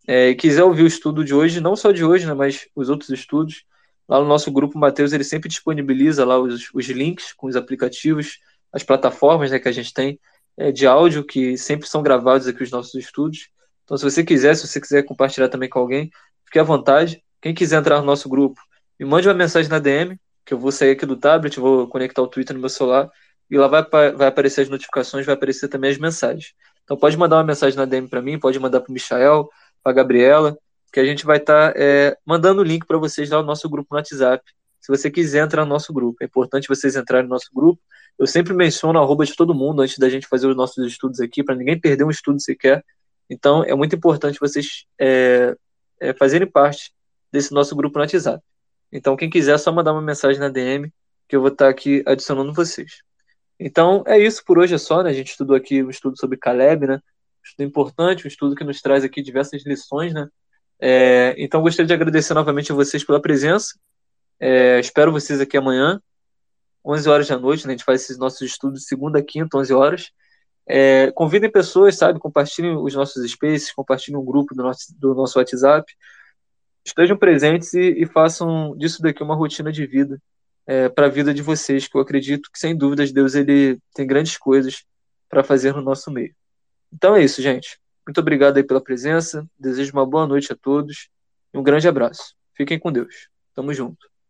é, e quiser ouvir o estudo de hoje, não só de hoje, né, mas os outros estudos, lá no nosso grupo, Matheus, ele sempre disponibiliza lá os, os links com os aplicativos, as plataformas né, que a gente tem é, de áudio que sempre são gravados aqui os nossos estudos. Então, se você quiser, se você quiser compartilhar também com alguém, fique à vontade. Quem quiser entrar no nosso grupo, me mande uma mensagem na DM, que eu vou sair aqui do tablet, vou conectar o Twitter no meu celular, e lá vai, vai aparecer as notificações, vai aparecer também as mensagens. Então, pode mandar uma mensagem na DM para mim, pode mandar para o Michael, para a Gabriela, que a gente vai estar tá, é, mandando o link para vocês lá no nosso grupo no WhatsApp. Se você quiser entrar no nosso grupo, é importante vocês entrarem no nosso grupo eu sempre menciono a arroba de todo mundo antes da gente fazer os nossos estudos aqui, para ninguém perder um estudo sequer. Então, é muito importante vocês é, é, fazerem parte desse nosso grupo no WhatsApp. Então, quem quiser, é só mandar uma mensagem na DM, que eu vou estar aqui adicionando vocês. Então, é isso por hoje, é só, né? A gente estudou aqui um estudo sobre Caleb, né? Um estudo importante, um estudo que nos traz aqui diversas lições, né? É, então, gostaria de agradecer novamente a vocês pela presença. É, espero vocês aqui amanhã 11 horas da noite, né? a gente faz esses nossos estudos segunda, quinta, 11 horas. É, convidem pessoas, sabe? Compartilhem os nossos spaces, compartilhem um grupo do nosso, do nosso WhatsApp. Estejam presentes e, e façam disso daqui uma rotina de vida é, para a vida de vocês, que eu acredito que, sem dúvidas, Deus ele tem grandes coisas para fazer no nosso meio. Então é isso, gente. Muito obrigado aí pela presença. Desejo uma boa noite a todos e um grande abraço. Fiquem com Deus. Tamo junto.